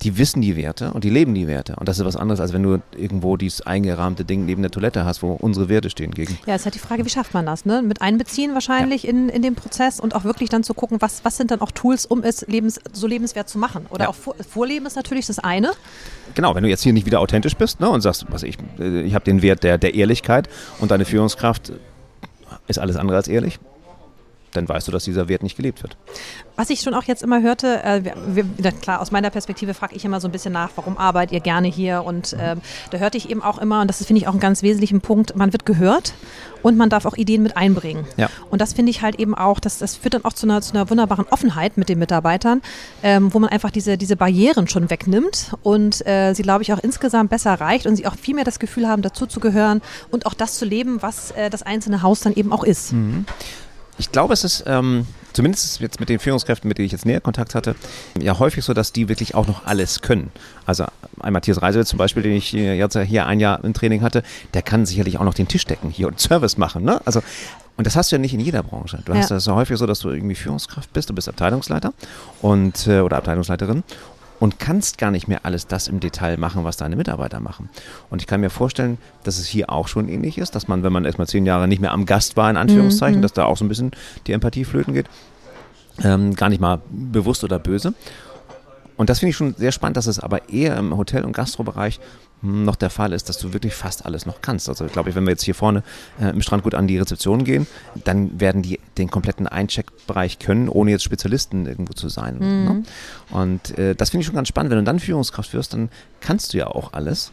die wissen die Werte und die leben die Werte. Und das ist was anderes, als wenn du irgendwo dieses eingerahmte Ding neben der Toilette hast, wo unsere Werte stehen gegen. Ja, es ist halt die Frage, wie schafft man das? Ne? Mit einbeziehen wahrscheinlich ja. in, in den Prozess und auch wirklich dann zu gucken, was, was sind dann auch Tools, um es lebens, so lebenswert zu machen. Oder ja. auch vor, Vorleben ist natürlich das eine. Genau, wenn du jetzt hier nicht wieder authentisch bist ne, und sagst, was ich, äh, ich habe den Wert der, der Ehrlichkeit und deine Führungskraft ist alles andere als ehrlich, dann weißt du, dass dieser Wert nicht gelebt wird. Was ich schon auch jetzt immer hörte, äh, wir, wir, klar, aus meiner Perspektive frage ich immer so ein bisschen nach, warum arbeitet ihr gerne hier? Und äh, da hörte ich eben auch immer, und das finde ich auch einen ganz wesentlichen Punkt, man wird gehört und man darf auch Ideen mit einbringen. Ja. Und das finde ich halt eben auch, dass, das führt dann auch zu einer, zu einer wunderbaren Offenheit mit den Mitarbeitern, ähm, wo man einfach diese, diese Barrieren schon wegnimmt und äh, sie, glaube ich, auch insgesamt besser erreicht und sie auch viel mehr das Gefühl haben, dazu zu gehören und auch das zu leben, was äh, das einzelne Haus dann eben auch ist. Mhm. Ich glaube, es ist ähm, zumindest jetzt mit den Führungskräften, mit denen ich jetzt näher Kontakt hatte, ja häufig so, dass die wirklich auch noch alles können. Also ein Matthias Reisewitz zum Beispiel, den ich jetzt hier ein Jahr im Training hatte, der kann sicherlich auch noch den Tisch decken hier und [LAUGHS] Service machen. Ne? Also und das hast du ja nicht in jeder Branche. Du hast das ja häufig so, dass du irgendwie Führungskraft bist, du bist Abteilungsleiter und äh, oder Abteilungsleiterin und kannst gar nicht mehr alles das im Detail machen, was deine Mitarbeiter machen. Und ich kann mir vorstellen, dass es hier auch schon ähnlich ist, dass man, wenn man erstmal zehn Jahre nicht mehr am Gast war, in Anführungszeichen, mhm. dass da auch so ein bisschen die Empathie flöten geht. Ähm, gar nicht mal bewusst oder böse. Und das finde ich schon sehr spannend, dass es aber eher im Hotel- und Gastrobereich noch der Fall ist, dass du wirklich fast alles noch kannst. Also glaube ich, wenn wir jetzt hier vorne äh, im Strandgut an die Rezeption gehen, dann werden die den kompletten Eincheckbereich können, ohne jetzt Spezialisten irgendwo zu sein. Mhm. Ne? Und äh, das finde ich schon ganz spannend. Wenn du dann Führungskraft wirst, dann kannst du ja auch alles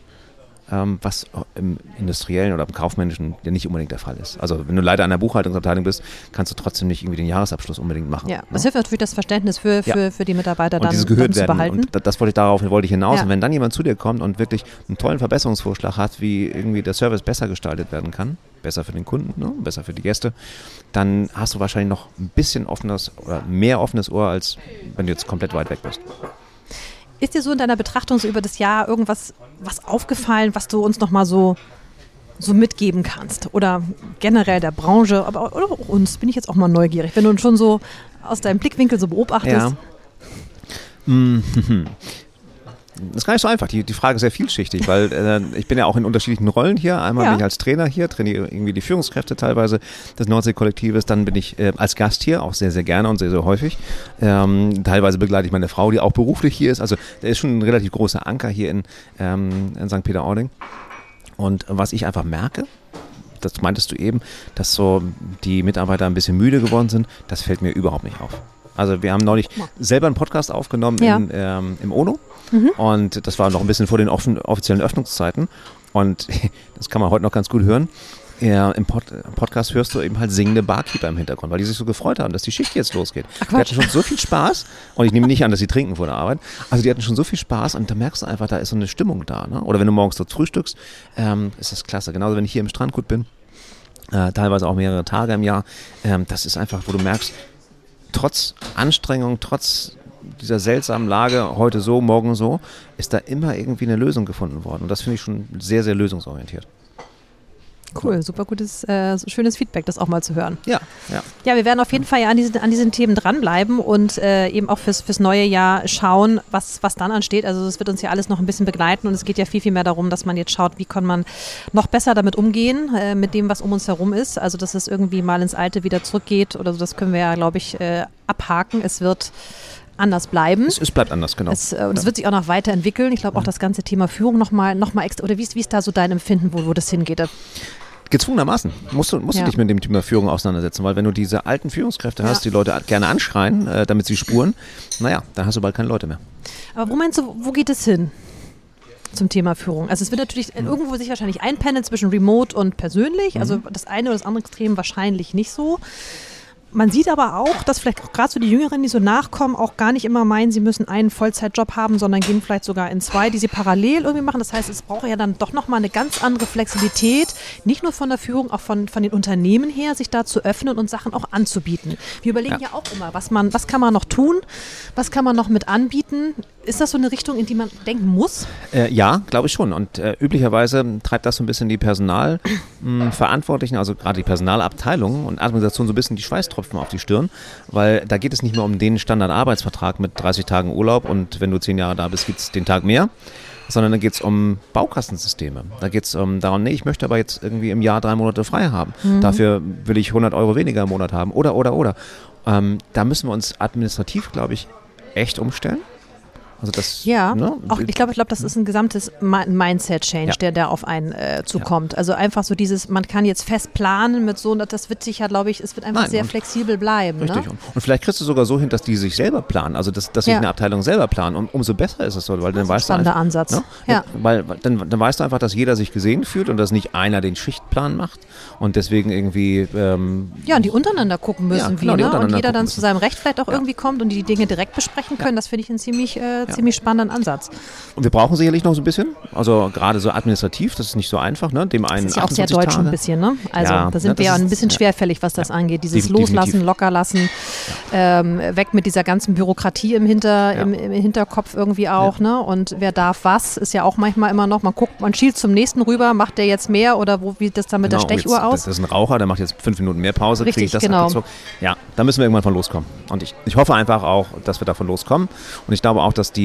was im industriellen oder im kaufmännischen ja nicht unbedingt der Fall ist. Also wenn du leider an der Buchhaltungsabteilung bist, kannst du trotzdem nicht irgendwie den Jahresabschluss unbedingt machen. Ja, ne? das hilft natürlich das Verständnis für, für, ja. für die Mitarbeiter dann, und dann zu behalten. Und das wollte ich darauf wollte ich hinaus. Ja. Und wenn dann jemand zu dir kommt und wirklich einen tollen Verbesserungsvorschlag hat, wie irgendwie der Service besser gestaltet werden kann, besser für den Kunden, ne? besser für die Gäste, dann hast du wahrscheinlich noch ein bisschen offenes oder mehr offenes Ohr, als wenn du jetzt komplett weit weg bist. Ist dir so in deiner Betrachtung so über das Jahr irgendwas was aufgefallen, was du uns nochmal so, so mitgeben kannst? Oder generell der Branche, aber auch uns, bin ich jetzt auch mal neugierig, wenn du uns schon so aus deinem Blickwinkel so beobachtest. Ja. [LAUGHS] Das ist gar nicht so einfach. Die, die Frage ist sehr vielschichtig, weil äh, ich bin ja auch in unterschiedlichen Rollen hier. Einmal ja. bin ich als Trainer hier, trainiere irgendwie die Führungskräfte teilweise des Nordsee-Kollektives. Dann bin ich äh, als Gast hier, auch sehr, sehr gerne und sehr, sehr häufig. Ähm, teilweise begleite ich meine Frau, die auch beruflich hier ist. Also der ist schon ein relativ großer Anker hier in, ähm, in St. Peter-Ording. Und was ich einfach merke, das meintest du eben, dass so die Mitarbeiter ein bisschen müde geworden sind, das fällt mir überhaupt nicht auf. Also wir haben neulich selber einen Podcast aufgenommen ja. in, ähm, im ONO mhm. und das war noch ein bisschen vor den offen, offiziellen Öffnungszeiten und [LAUGHS] das kann man heute noch ganz gut hören. Ja, im Pod Podcast hörst du eben halt singende Barkeeper im Hintergrund, weil die sich so gefreut haben, dass die Schicht jetzt losgeht. Ach, die hatten schon so viel Spaß und ich nehme nicht an, dass sie trinken vor der Arbeit. Also die hatten schon so viel Spaß und da merkst du einfach, da ist so eine Stimmung da. Ne? Oder wenn du morgens dort frühstückst, ähm, ist das klasse. Genauso wenn ich hier im Strandgut bin, äh, teilweise auch mehrere Tage im Jahr, ähm, das ist einfach, wo du merkst, trotz Anstrengung, trotz dieser seltsamen Lage, heute so, morgen so, ist da immer irgendwie eine Lösung gefunden worden. Und das finde ich schon sehr, sehr lösungsorientiert. Cool, super gutes, äh, schönes Feedback, das auch mal zu hören. Ja, ja. Ja, wir werden auf jeden Fall ja an diesen, an diesen Themen dranbleiben und äh, eben auch fürs, fürs neue Jahr schauen, was, was dann ansteht. Also es wird uns ja alles noch ein bisschen begleiten und es geht ja viel, viel mehr darum, dass man jetzt schaut, wie kann man noch besser damit umgehen, äh, mit dem, was um uns herum ist. Also dass es irgendwie mal ins Alte wieder zurückgeht oder so, das können wir ja, glaube ich, äh, abhaken. Es wird anders bleiben. Es, es bleibt anders, genau. Es, äh, und es wird sich auch noch weiterentwickeln. Ich glaube auch das ganze Thema Führung nochmal noch mal extra, oder wie ist, wie ist da so dein Empfinden, wo, wo das hingeht? Gezwungenermaßen musst du, musst ja. du dich mit dem Thema Führung auseinandersetzen, weil wenn du diese alten Führungskräfte hast, ja. die Leute gerne anschreien, äh, damit sie spuren, naja, dann hast du bald keine Leute mehr. Aber wo meinst du, wo geht es hin? Zum Thema Führung. Also es wird natürlich hm. irgendwo sich wahrscheinlich einpendeln zwischen Remote und persönlich. Also mhm. das eine oder das andere Extrem wahrscheinlich nicht so. Man sieht aber auch, dass vielleicht auch gerade so die Jüngeren, die so nachkommen, auch gar nicht immer meinen, sie müssen einen Vollzeitjob haben, sondern gehen vielleicht sogar in zwei, die sie parallel irgendwie machen. Das heißt, es braucht ja dann doch nochmal eine ganz andere Flexibilität, nicht nur von der Führung, auch von, von den Unternehmen her, sich da zu öffnen und Sachen auch anzubieten. Wir überlegen ja, ja auch immer, was, man, was kann man noch tun, was kann man noch mit anbieten. Ist das so eine Richtung, in die man denken muss? Äh, ja, glaube ich schon. Und äh, üblicherweise treibt das so ein bisschen die Personalverantwortlichen, also gerade die Personalabteilung und Administration so ein bisschen die Schweißtropfen auf die Stirn, weil da geht es nicht mehr um den Standardarbeitsvertrag mit 30 Tagen Urlaub und wenn du 10 Jahre da bist, gibt es den Tag mehr sondern da geht es um Baukastensysteme. Da geht es um darum, nee, ich möchte aber jetzt irgendwie im Jahr drei Monate frei haben. Mhm. Dafür will ich 100 Euro weniger im Monat haben. Oder, oder, oder. Ähm, da müssen wir uns administrativ, glaube ich, echt umstellen. Also das, ja, ne? auch, ich glaube, ich glaube, das ist ein gesamtes Mindset-Change, ja. der da auf einen äh, zukommt. Ja. Also einfach so dieses, man kann jetzt fest planen mit so, das wird sich ja, glaube ich, es wird einfach Nein, sehr flexibel bleiben. Richtig. Ne? Und vielleicht kriegst du sogar so hin, dass die sich selber planen, also dass, dass sich ja. eine Abteilung selber planen. Und umso besser ist es so, weil dann weißt du einfach, Ansatz. Ne? Ja. Weil dann, dann weißt du einfach, dass jeder sich gesehen fühlt und dass nicht einer den Schichtplan macht und deswegen irgendwie ähm, ja, und die untereinander gucken müssen, ja, genau, wie, ne? und jeder dann müssen. zu seinem Recht vielleicht auch irgendwie kommt und die Dinge direkt besprechen können. Das finde ich ein ziemlich äh, einen ziemlich spannenden Ansatz. Und wir brauchen sicherlich noch so ein bisschen, also gerade so administrativ, das ist nicht so einfach, ne? Dem einen Das ist ja auch sehr deutsch Tage. ein bisschen, ne? Also Ja, da sind ne, wir ja ein bisschen ja. schwerfällig, was das angeht. Dieses Definitiv. Loslassen, Lockerlassen, ähm, weg mit dieser ganzen Bürokratie im, Hinter, Ja. im, im Hinterkopf irgendwie auch, ne? Und wer darf was, ist ja auch manchmal immer noch, man guckt, man schielt zum nächsten rüber, macht der jetzt mehr oder wo, wie das dann mit Genau, der Stechuhr jetzt, aus? Das ist ein Raucher, der macht jetzt fünf Minuten mehr Pause, kriege ich das genau. abgezogen. Ja, da müssen wir irgendwann von loskommen. Und ich, ich hoffe einfach auch, dass wir davon loskommen. Und ich glaube auch, dass die,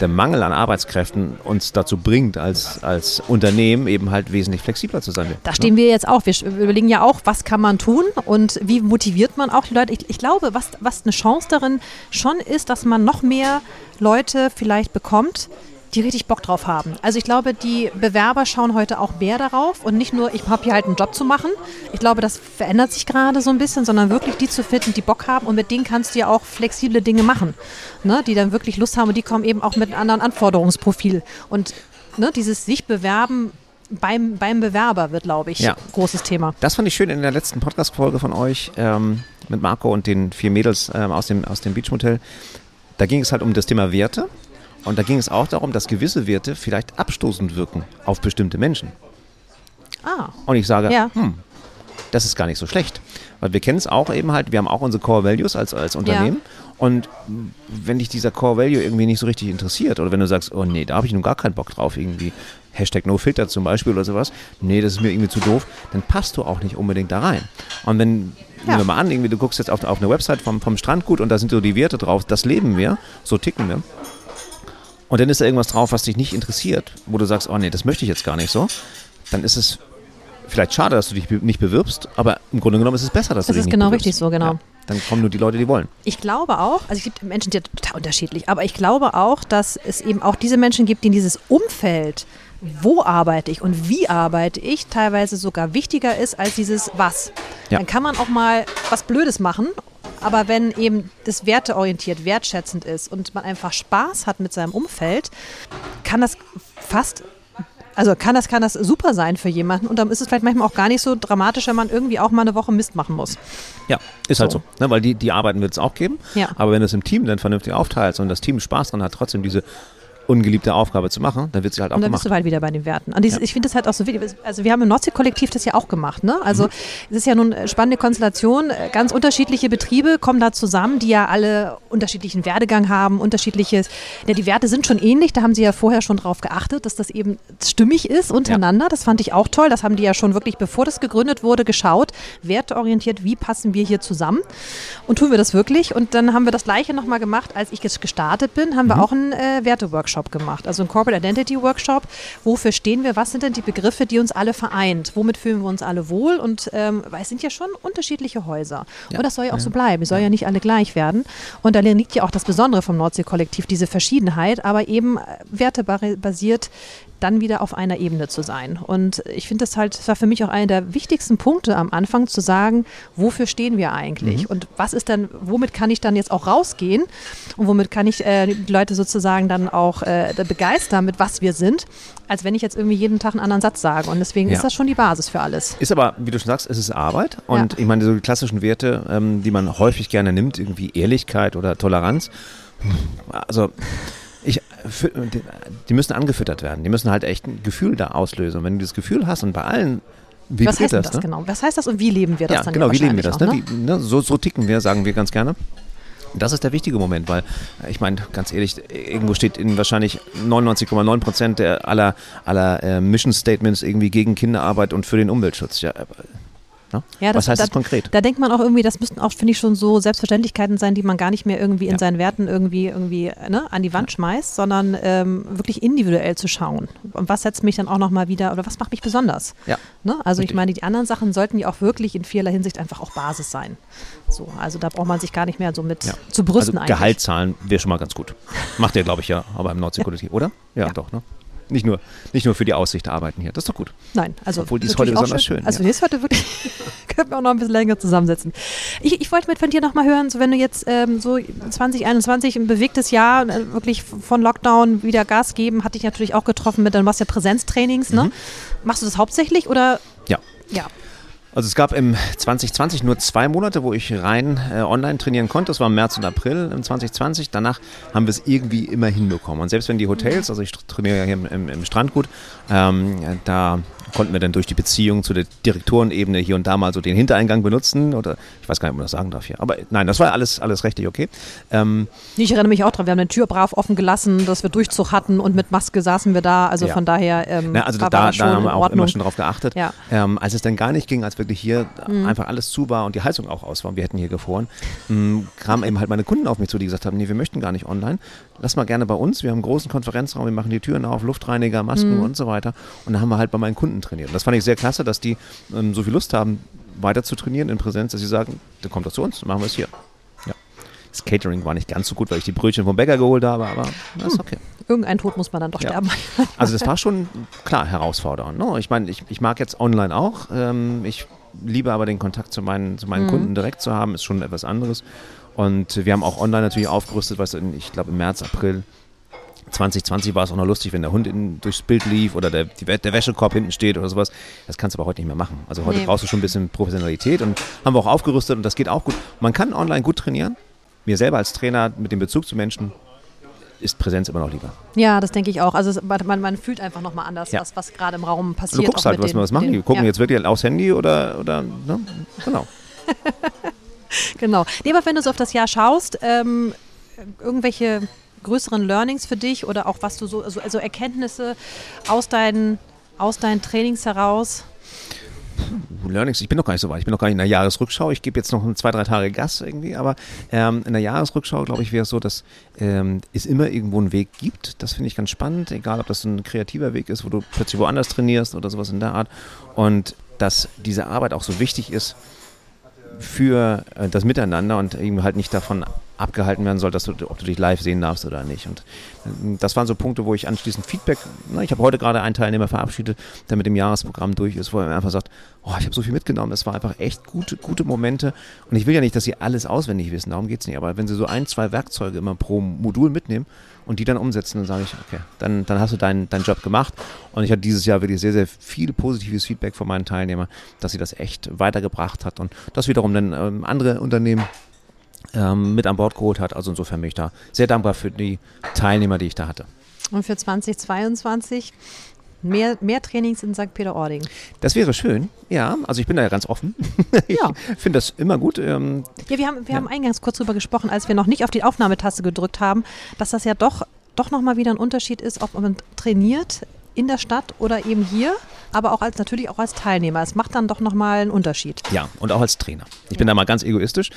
der Mangel an Arbeitskräften uns dazu bringt, als, als Unternehmen eben halt wesentlich flexibler zu sein. Da stehen wir jetzt auch. Wir überlegen ja auch, was kann man tun und wie motiviert man auch die Leute. Ich, ich glaube, was, was eine Chance darin schon ist, dass man noch mehr Leute vielleicht bekommt, die richtig Bock drauf haben. Also ich glaube, die Bewerber schauen heute auch mehr darauf und nicht nur, ich habe hier halt einen Job zu machen. Ich glaube, das verändert sich gerade so ein bisschen, sondern wirklich die zu finden, die Bock haben und mit denen kannst du ja auch flexible Dinge machen, ne? die dann wirklich Lust haben und die kommen eben auch mit einem anderen Anforderungsprofil. Und ne, dieses sich bewerben beim, beim Bewerber wird, glaube ich, Ja. großes Thema. Das fand ich schön in der letzten Podcast-Folge von euch ähm, mit Marco und den vier Mädels ähm, aus dem, aus dem Beachmotel. Da ging es halt um das Thema Werte. Und da ging es auch darum, dass gewisse Werte vielleicht abstoßend wirken auf bestimmte Menschen. Ah, Und ich sage, Ja. hm, das ist gar nicht so schlecht. Weil wir kennen es auch eben halt, wir haben auch unsere Core Values als, als Unternehmen. Und wenn dich dieser Core Value irgendwie nicht so richtig interessiert oder wenn du sagst, oh nee, da habe ich nun gar keinen Bock drauf, irgendwie Hashtag NoFilter zum Beispiel oder sowas, nee, das ist mir irgendwie zu doof, dann passt du auch nicht unbedingt da rein. Und wenn, Ja. nehmen wir mal an, irgendwie du guckst jetzt auf, auf eine Website vom, vom Strandgut und da sind so die Werte drauf, das leben wir, so ticken wir. Und dann ist da irgendwas drauf, was dich nicht interessiert, wo du sagst, oh nee, das möchte ich jetzt gar nicht so, dann ist es vielleicht schade, dass du dich nicht bewirbst, aber im Grunde genommen ist es besser, dass du Das dich ist nicht genau bewirbst. richtig so, genau. Ja, dann kommen nur die Leute, die wollen. Ich glaube auch, also es gibt Menschen, die sind total unterschiedlich, aber ich glaube auch, dass es eben auch diese Menschen gibt, die in dieses Umfeld, wo arbeite ich und wie arbeite ich, teilweise sogar wichtiger ist als dieses Was. Ja. Dann kann man auch mal was Blödes machen, aber wenn eben das werteorientiert, wertschätzend ist und man einfach Spaß hat mit seinem Umfeld, kann das fast also kann das, kann das super sein für jemanden und dann ist es vielleicht manchmal auch gar nicht so dramatisch, wenn man irgendwie auch mal eine Woche Mist machen muss. Ja, ist halt So. so. Ne, weil die, die Arbeiten wird es auch geben. Ja. Aber wenn du es im Team dann vernünftig aufteilst und das Team Spaß dran hat, trotzdem diese ungeliebte Aufgabe zu machen, dann wird sie halt auch Und dann gemacht. bist du halt wieder bei den Werten. Und dieses, Ja. ich finde das halt auch so wichtig. Also wir haben im Nordsee-Kollektiv das ja auch gemacht. Ne? Also Mhm. es ist ja nun eine spannende Konstellation. Äh, Ganz unterschiedliche Betriebe kommen da zusammen, die ja alle unterschiedlichen Werdegang haben, unterschiedliches. Ja, die Werte sind schon ähnlich. Da haben sie ja vorher schon drauf geachtet, dass das eben stimmig ist untereinander. Das fand ich auch toll. Das haben die ja schon wirklich, bevor das gegründet wurde, geschaut. Werteorientiert, wie passen wir hier zusammen? Und tun wir das wirklich? Und dann haben wir das Gleiche nochmal gemacht, als ich jetzt gestartet bin, haben wir Mhm. auch einen äh, Werte-Workshop gemacht. Also einen Corporate Identity Workshop. Wofür stehen wir? Was sind denn die Begriffe, die uns alle vereint? Womit fühlen wir uns alle wohl? Und ähm, weil es sind ja schon unterschiedliche Häuser. Ja. Und das soll ja auch so bleiben. Es soll ja nicht alle gleich werden. Und da liegt ja auch das Besondere vom Nordsee-Kollektiv, diese Verschiedenheit, aber eben äh, wertebasiert dann wieder auf einer Ebene zu sein. Und ich finde das halt, das war für mich auch einer der wichtigsten Punkte am Anfang zu sagen, wofür stehen wir eigentlich? Und was ist dann, womit kann ich dann jetzt auch rausgehen? Und womit kann ich äh, die Leute sozusagen dann auch äh, begeistern, mit was wir sind, als wenn ich jetzt irgendwie jeden Tag einen anderen Satz sage. Und deswegen Ja. ist das schon die Basis für alles. Ist aber, wie du schon sagst, es ist Arbeit. Und Ja. ich meine, so die klassischen Werte, ähm, die man häufig gerne nimmt, irgendwie Ehrlichkeit oder Toleranz, also die, müssen angefüttert werden. Die müssen halt echt ein Gefühl da auslösen. Und wenn du das Gefühl hast und bei allen Was vibriert heißt das, das ne? genau? Was heißt das und wie leben wir das Ja, dann genau, wie leben wir das? Ne? auch, Wie, ne? So, so ticken wir, sagen wir ganz gerne. Das ist der wichtige Moment, weil äh, ich meine, ganz ehrlich, irgendwo steht in wahrscheinlich 99,9 Prozent aller, aller äh, Mission Statements irgendwie gegen Kinderarbeit und für den Umweltschutz. Ja, äh, ne? Ja, Was heißt da, das konkret? Da denkt man auch irgendwie, das müssten auch, finde ich, schon so Selbstverständlichkeiten sein, die man gar nicht mehr irgendwie in Ja. seinen Werten irgendwie, irgendwie ne, an die Wand schmeißt, sondern ähm, wirklich individuell zu schauen. Und was setzt mich dann auch nochmal wieder, oder was macht mich besonders? Ja. Ne? Also ich Richtig. meine, die anderen Sachen sollten ja auch wirklich in vielerlei Hinsicht einfach auch Basis sein. So, also da braucht man sich gar nicht mehr so mit Ja. zu brüsten also eigentlich. Gehalt zahlen wäre schon mal ganz gut. Macht ihr, glaube ich, ja, aber im Nordsee-Kollektiv, oder? Ja, Ja. doch, ne? Nicht nur, nicht nur für die Aussicht arbeiten hier. Das ist doch gut. Nein, also Obwohl, die ist heute besonders schön, Also ja. die ist heute wirklich, [LAUGHS] können wir auch noch ein bisschen länger zusammensetzen. Ich, ich wollte mit von dir nochmal hören, so wenn du jetzt ähm, so 2021 ein bewegtes Jahr, äh, wirklich von Lockdown wieder Gas geben, hat dich natürlich auch getroffen mit, dann machst du ja Präsenztrainings, ne? Machst du das hauptsächlich oder? Ja. Ja. Also es gab im 2020 nur zwei Monate, wo ich rein äh, online trainieren konnte. Das war im März und April im 2020. Danach haben wir es irgendwie immer hinbekommen. Und selbst wenn die Hotels, also ich trainiere ja hier im, im, Strandgut, ähm, da konnten wir dann durch die Beziehung zu der Direktorenebene hier und da mal so den Hintereingang benutzen oder ich weiß gar nicht, ob man das sagen darf hier. Aber nein, das war alles, alles richtig okay. Ähm, ich erinnere mich auch dran, wir haben eine Tür brav offen gelassen, dass wir Durchzug hatten und mit Maske saßen wir da. Also ja. von daher. Ähm, Na, also da, da, da haben wir auch immer schon drauf geachtet. Ja. Ähm, als es dann gar nicht ging, als wirklich hier mhm. einfach alles zu war und die Heizung auch aus war und wir hätten hier gefroren, mh, kamen eben halt meine Kunden auf mich zu, die gesagt haben, nee, wir möchten gar nicht online. Lass mal gerne bei uns. Wir haben einen großen Konferenzraum, wir machen die Türen auf, Luftreiniger, Masken mhm. und so weiter. Und dann haben wir halt bei meinen Kunden Stunden trainieren. Das fand ich sehr klasse, dass die ähm, so viel Lust haben, weiter zu trainieren in Präsenz, dass sie sagen, dann kommt doch zu uns, dann machen wir es hier. Ja. Das Catering war nicht ganz so gut, weil ich die Brötchen vom Bäcker geholt habe, aber das ist hm. okay. Irgendein Tod muss man dann doch ja. sterben. Also das war schon klar herausfordernd. Ne? Ich meine, ich, ich mag jetzt online auch. Ähm, ich liebe aber den Kontakt zu meinen, zu meinen mhm. Kunden direkt zu haben, ist schon etwas anderes. Und wir haben auch online natürlich aufgerüstet, was in, ich glaube im März, April 2020 war es auch noch lustig, wenn der Hund in, durchs Bild lief oder der, die, der Wäschekorb hinten steht oder sowas. Das kannst du aber heute nicht mehr machen. Also heute nee. brauchst du schon ein bisschen Professionalität und haben wir auch aufgerüstet und das geht auch gut. Man kann online gut trainieren. Mir selber als Trainer mit dem Bezug zu Menschen ist Präsenz immer noch lieber. Ja, das denke ich auch. Also man, man fühlt einfach nochmal anders, ja. was, was gerade im Raum passiert. Du guckst halt, was, den, was machen die? Gucken ja. jetzt wirklich aufs Handy oder, oder ne? genau. [LAUGHS] genau. Nee, aber wenn du so auf das Jahr schaust, ähm, irgendwelche größeren Learnings für dich oder auch was du so, also, also Erkenntnisse aus deinen, aus deinen Trainings heraus? Learnings, ich bin noch gar nicht so weit. Ich bin noch gar nicht in der Jahresrückschau. Ich gebe jetzt noch zwei, drei Tage Gas irgendwie. Aber ähm, in der Jahresrückschau, glaube ich, wäre es so, dass ähm, es immer irgendwo einen Weg gibt. Das finde ich ganz spannend. Egal, ob das ein kreativer Weg ist, wo du plötzlich woanders trainierst oder sowas in der Art. Und dass diese Arbeit auch so wichtig ist für äh, das Miteinander und eben halt nicht davon abgehalten werden soll, dass du, ob du dich live sehen darfst oder nicht. Und äh, das waren so Punkte, wo ich anschließend Feedback, na, ich habe heute gerade einen Teilnehmer verabschiedet, der mit dem Jahresprogramm durch ist, wo er einfach sagt, oh, ich habe so viel mitgenommen, es war einfach echt gute, gute Momente. Und ich will ja nicht, dass sie alles auswendig wissen, darum geht es nicht. Aber wenn sie so ein, zwei Werkzeuge immer pro Modul mitnehmen und die dann umsetzen, dann sage ich, okay, dann, dann hast du deinen dein Job gemacht. Und ich hatte dieses Jahr wirklich sehr, sehr viel positives Feedback von meinen Teilnehmern, dass sie das echt weitergebracht hat und das wiederum dann ähm, andere Unternehmen ähm, mit an Bord geholt hat. Also insofern bin ich da sehr dankbar für die Teilnehmer, die ich da hatte. Und für 2022 Mehr, mehr Trainings in St. Peter-Ording. Das wäre schön, ja. Also ich bin da ja ganz offen. [LAUGHS] ich ja. finde das immer gut. Ähm, ja, wir haben, wir ja. haben eingangs kurz drüber gesprochen, als wir noch nicht auf die Aufnahmetaste gedrückt haben, dass das ja doch, doch nochmal wieder ein Unterschied ist, ob man trainiert in der Stadt oder eben hier, aber auch als natürlich auch als Teilnehmer. Es macht dann doch nochmal einen Unterschied. Ja, und auch als Trainer. Ich bin da mal ganz egoistisch.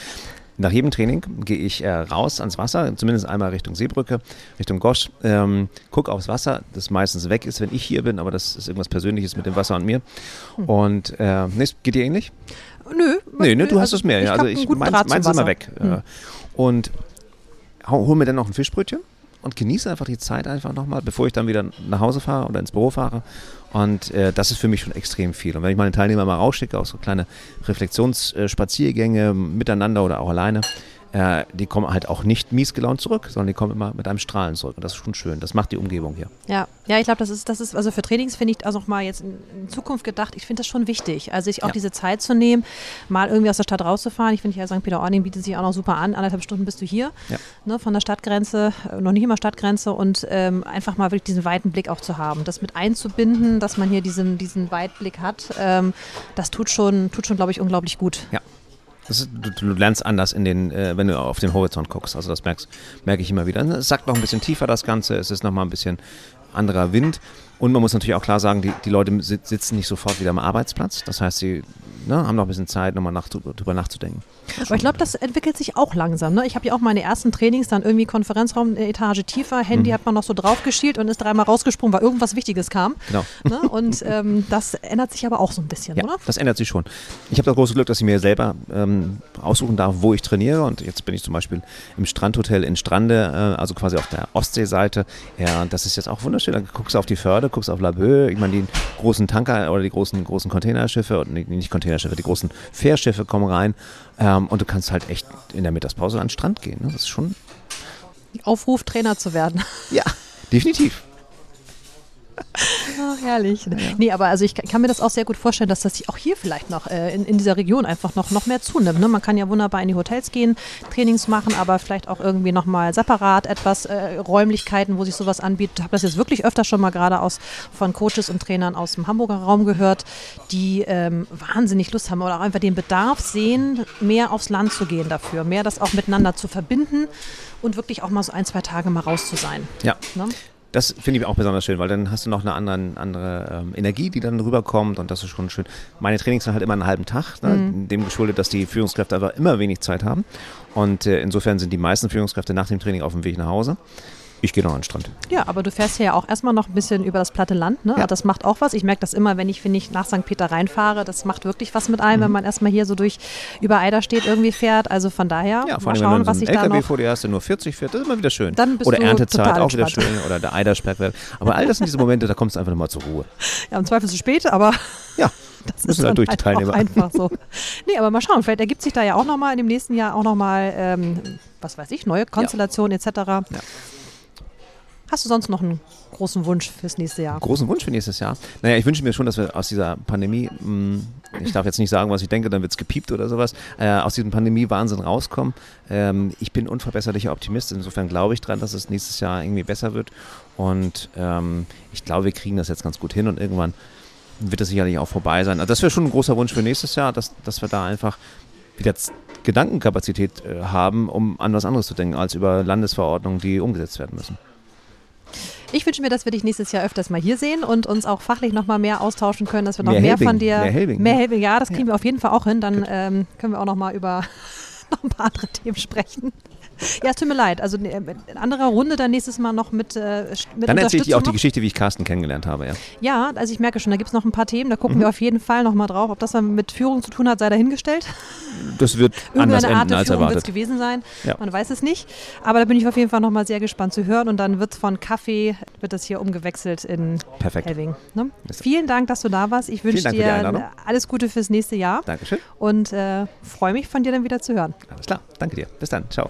Nach jedem Training gehe ich äh, raus ans Wasser, zumindest einmal Richtung Seebrücke, Richtung Gosch, ähm, gucke aufs Wasser, das meistens weg ist, wenn ich hier bin, aber das ist irgendwas Persönliches mit dem Wasser und mir. Hm. Und äh, nee, geht dir ähnlich? Nö. Nee, ne, du hast es mehr. Ja. Also ich meins, meins ist immer weg. Hm. Und hol mir dann noch ein Fischbrötchen und genieße einfach die Zeit einfach nochmal, bevor ich dann wieder nach Hause fahre oder ins Büro fahre. Und äh, das ist für mich schon extrem viel. Und wenn ich meine Teilnehmer mal rausschicke, auch so kleine Reflexionsspaziergänge miteinander oder auch alleine, äh, die kommen halt auch nicht mies gelaunt zurück, sondern die kommen immer mit einem Strahlen zurück. Und das ist schon schön. Das macht die Umgebung hier. Ja, ja ich glaube, das ist, das ist, also für Trainings finde ich auch mal jetzt in, in, Zukunft gedacht, ich finde das schon wichtig. Also sich auch ja. diese Zeit zu nehmen, mal irgendwie aus der Stadt rauszufahren. Ich finde ja St. Peter-Ording bietet sich auch noch super an. Anderthalb Stunden bist du hier, ja. ne, von der Stadtgrenze, äh, noch nicht immer Stadtgrenze und ähm, einfach mal wirklich diesen weiten Blick auch zu haben. Das mit einzubinden, dass man hier diesen, diesen Weitblick hat, ähm, das tut schon, tut schon, glaube ich, unglaublich gut. Ja. Ist, du, du, lernst anders, in den, äh, wenn du auf den Horizont guckst. Also das merkst, merke ich immer wieder. Es sagt noch ein bisschen tiefer das Ganze, es ist nochmal ein bisschen anderer Wind. Und man muss natürlich auch klar sagen, die, die Leute sitzen nicht sofort wieder am Arbeitsplatz. Das heißt, sie ne, haben noch ein bisschen Zeit, nochmal nach, drüber nachzudenken. Aber ich glaube, das entwickelt sich auch langsam. Ne? Ich habe ja auch meine ersten Trainings dann irgendwie Konferenzraum, eine Etage tiefer, Handy mhm. hat man noch so drauf geschielt und ist dreimal rausgesprungen, weil irgendwas Wichtiges kam. Genau. Ne? Und ähm, das ändert sich aber auch so ein bisschen, ja, oder? Das ändert sich schon. Ich habe das große Glück, dass ich mir selber ähm, aussuchen darf, wo ich trainiere. Und jetzt bin ich zum Beispiel im Strandhotel in Strande, äh, also quasi auf der Ostseeseite. Ja, und das ist jetzt auch wunderschön. Da guckst du auf die Förde, guckst auf Laboe. Ich meine, die großen Tanker oder die großen, großen Containerschiffe, und nicht Containerschiffe, die großen Fährschiffe kommen rein. Ähm, und du kannst halt echt in der Mittagspause an den Strand gehen. Ne? Das ist schon. Aufruf, Trainer zu werden. Ja, definitiv. Herrlich. Ja. Nee, aber also ich kann mir das auch sehr gut vorstellen, dass das auch hier vielleicht noch äh, in, in dieser Region einfach noch, noch mehr zunimmt. Ne? Man kann ja wunderbar in die Hotels gehen, Trainings machen, aber vielleicht auch irgendwie nochmal separat etwas äh, Räumlichkeiten, wo sich sowas anbietet. Ich habe das jetzt wirklich öfter schon mal gerade aus von Coaches und Trainern aus dem Hamburger Raum gehört, die ähm, wahnsinnig Lust haben oder auch einfach den Bedarf sehen, mehr aufs Land zu gehen dafür, mehr das auch miteinander zu verbinden und wirklich auch mal so ein, zwei Tage mal raus zu sein. Ja. Ne? Das finde ich auch besonders schön, weil dann hast du noch eine andere, andere ähm, Energie, die dann rüberkommt und das ist schon schön. Meine Trainings sind halt immer einen halben Tag, ne? mhm. dem geschuldet, dass die Führungskräfte einfach immer wenig Zeit haben und äh, insofern sind die meisten Führungskräfte nach dem Training auf dem Weg nach Hause. Ich gehe noch an den Strand. Ja, aber du fährst ja auch erstmal noch ein bisschen über das platte Land. Ne? Ja. Das macht auch was. Ich merke das immer, wenn ich, wenn ich nach St. Peter reinfahre. Das macht wirklich was mit einem, mhm. wenn man erstmal hier so durch über Eiderstedt irgendwie fährt. Also von daher, ja, vor allem, schauen, wenn man so einen LKW vor dir hast, der nur 40 fährt, das ist immer wieder schön. Dann bist oder du Erntezeit auch wieder schön. Oder der Eidersperrwerk. Aber all das sind diese Momente, da kommst du einfach nochmal zur Ruhe. Ja, im Zweifel zu spät, aber. Ja, [LAUGHS] das ist dann durch die halt Teilnehmer. einfach so. Nee, aber mal schauen, vielleicht ergibt sich da ja auch nochmal in dem nächsten Jahr auch nochmal, ähm, was weiß ich, neue Konstellationen ja. etc. Ja. Hast du sonst noch einen großen Wunsch fürs nächste Jahr? Großen Wunsch für nächstes Jahr? Naja, ich wünsche mir schon, dass wir aus dieser Pandemie, mh, hm, ich darf jetzt nicht sagen, was ich denke, dann wird es gepiept oder sowas, äh, aus diesem Pandemie-Wahnsinn rauskommen. Ähm, ich bin unverbesserlicher Optimist, insofern glaube ich dran, dass es nächstes Jahr irgendwie besser wird. Und ähm, ich glaube, wir kriegen das jetzt ganz gut hin und irgendwann wird das sicherlich auch vorbei sein. Also das wäre schon ein großer Wunsch für nächstes Jahr, dass, dass wir da einfach wieder Gedankenkapazität äh, haben, um an was anderes zu denken, als über Landesverordnungen, die umgesetzt werden müssen. Ich wünsche mir, dass wir dich nächstes Jahr öfters mal hier sehen und uns auch fachlich noch mal mehr austauschen können, dass wir noch mehr, mehr von dir. Mehr Helbing. Mehr Helbing, ja, das kriegen ja. wir auf jeden Fall auch hin. Dann ähm, können wir auch noch mal über [LAUGHS] noch ein paar andere Themen sprechen. Ja, es tut mir leid. Also äh, in anderer Runde dann nächstes Mal noch mit, äh, mit Dann erzähle ich dir auch die Geschichte, wie ich Carsten kennengelernt habe, ja. Ja, also ich merke schon, da gibt es noch ein paar Themen, da gucken mhm. wir auf jeden Fall noch mal drauf. Ob das dann mit Führung zu tun hat, sei dahingestellt. Das wird [LAUGHS] anders enden Art als Führung erwartet. wird es gewesen sein. Ja. Man weiß es nicht. Aber da bin ich auf jeden Fall noch mal sehr gespannt zu hören und dann wird von Kaffee, wird das hier umgewechselt in Perfekt. Helving. Ne? Vielen Dank, dass du da warst. Ich wünsche dir alles Gute fürs nächste Jahr. Dankeschön. Und äh, freue mich, von dir dann wieder zu hören. Alles klar. Danke dir. Bis dann. Ciao.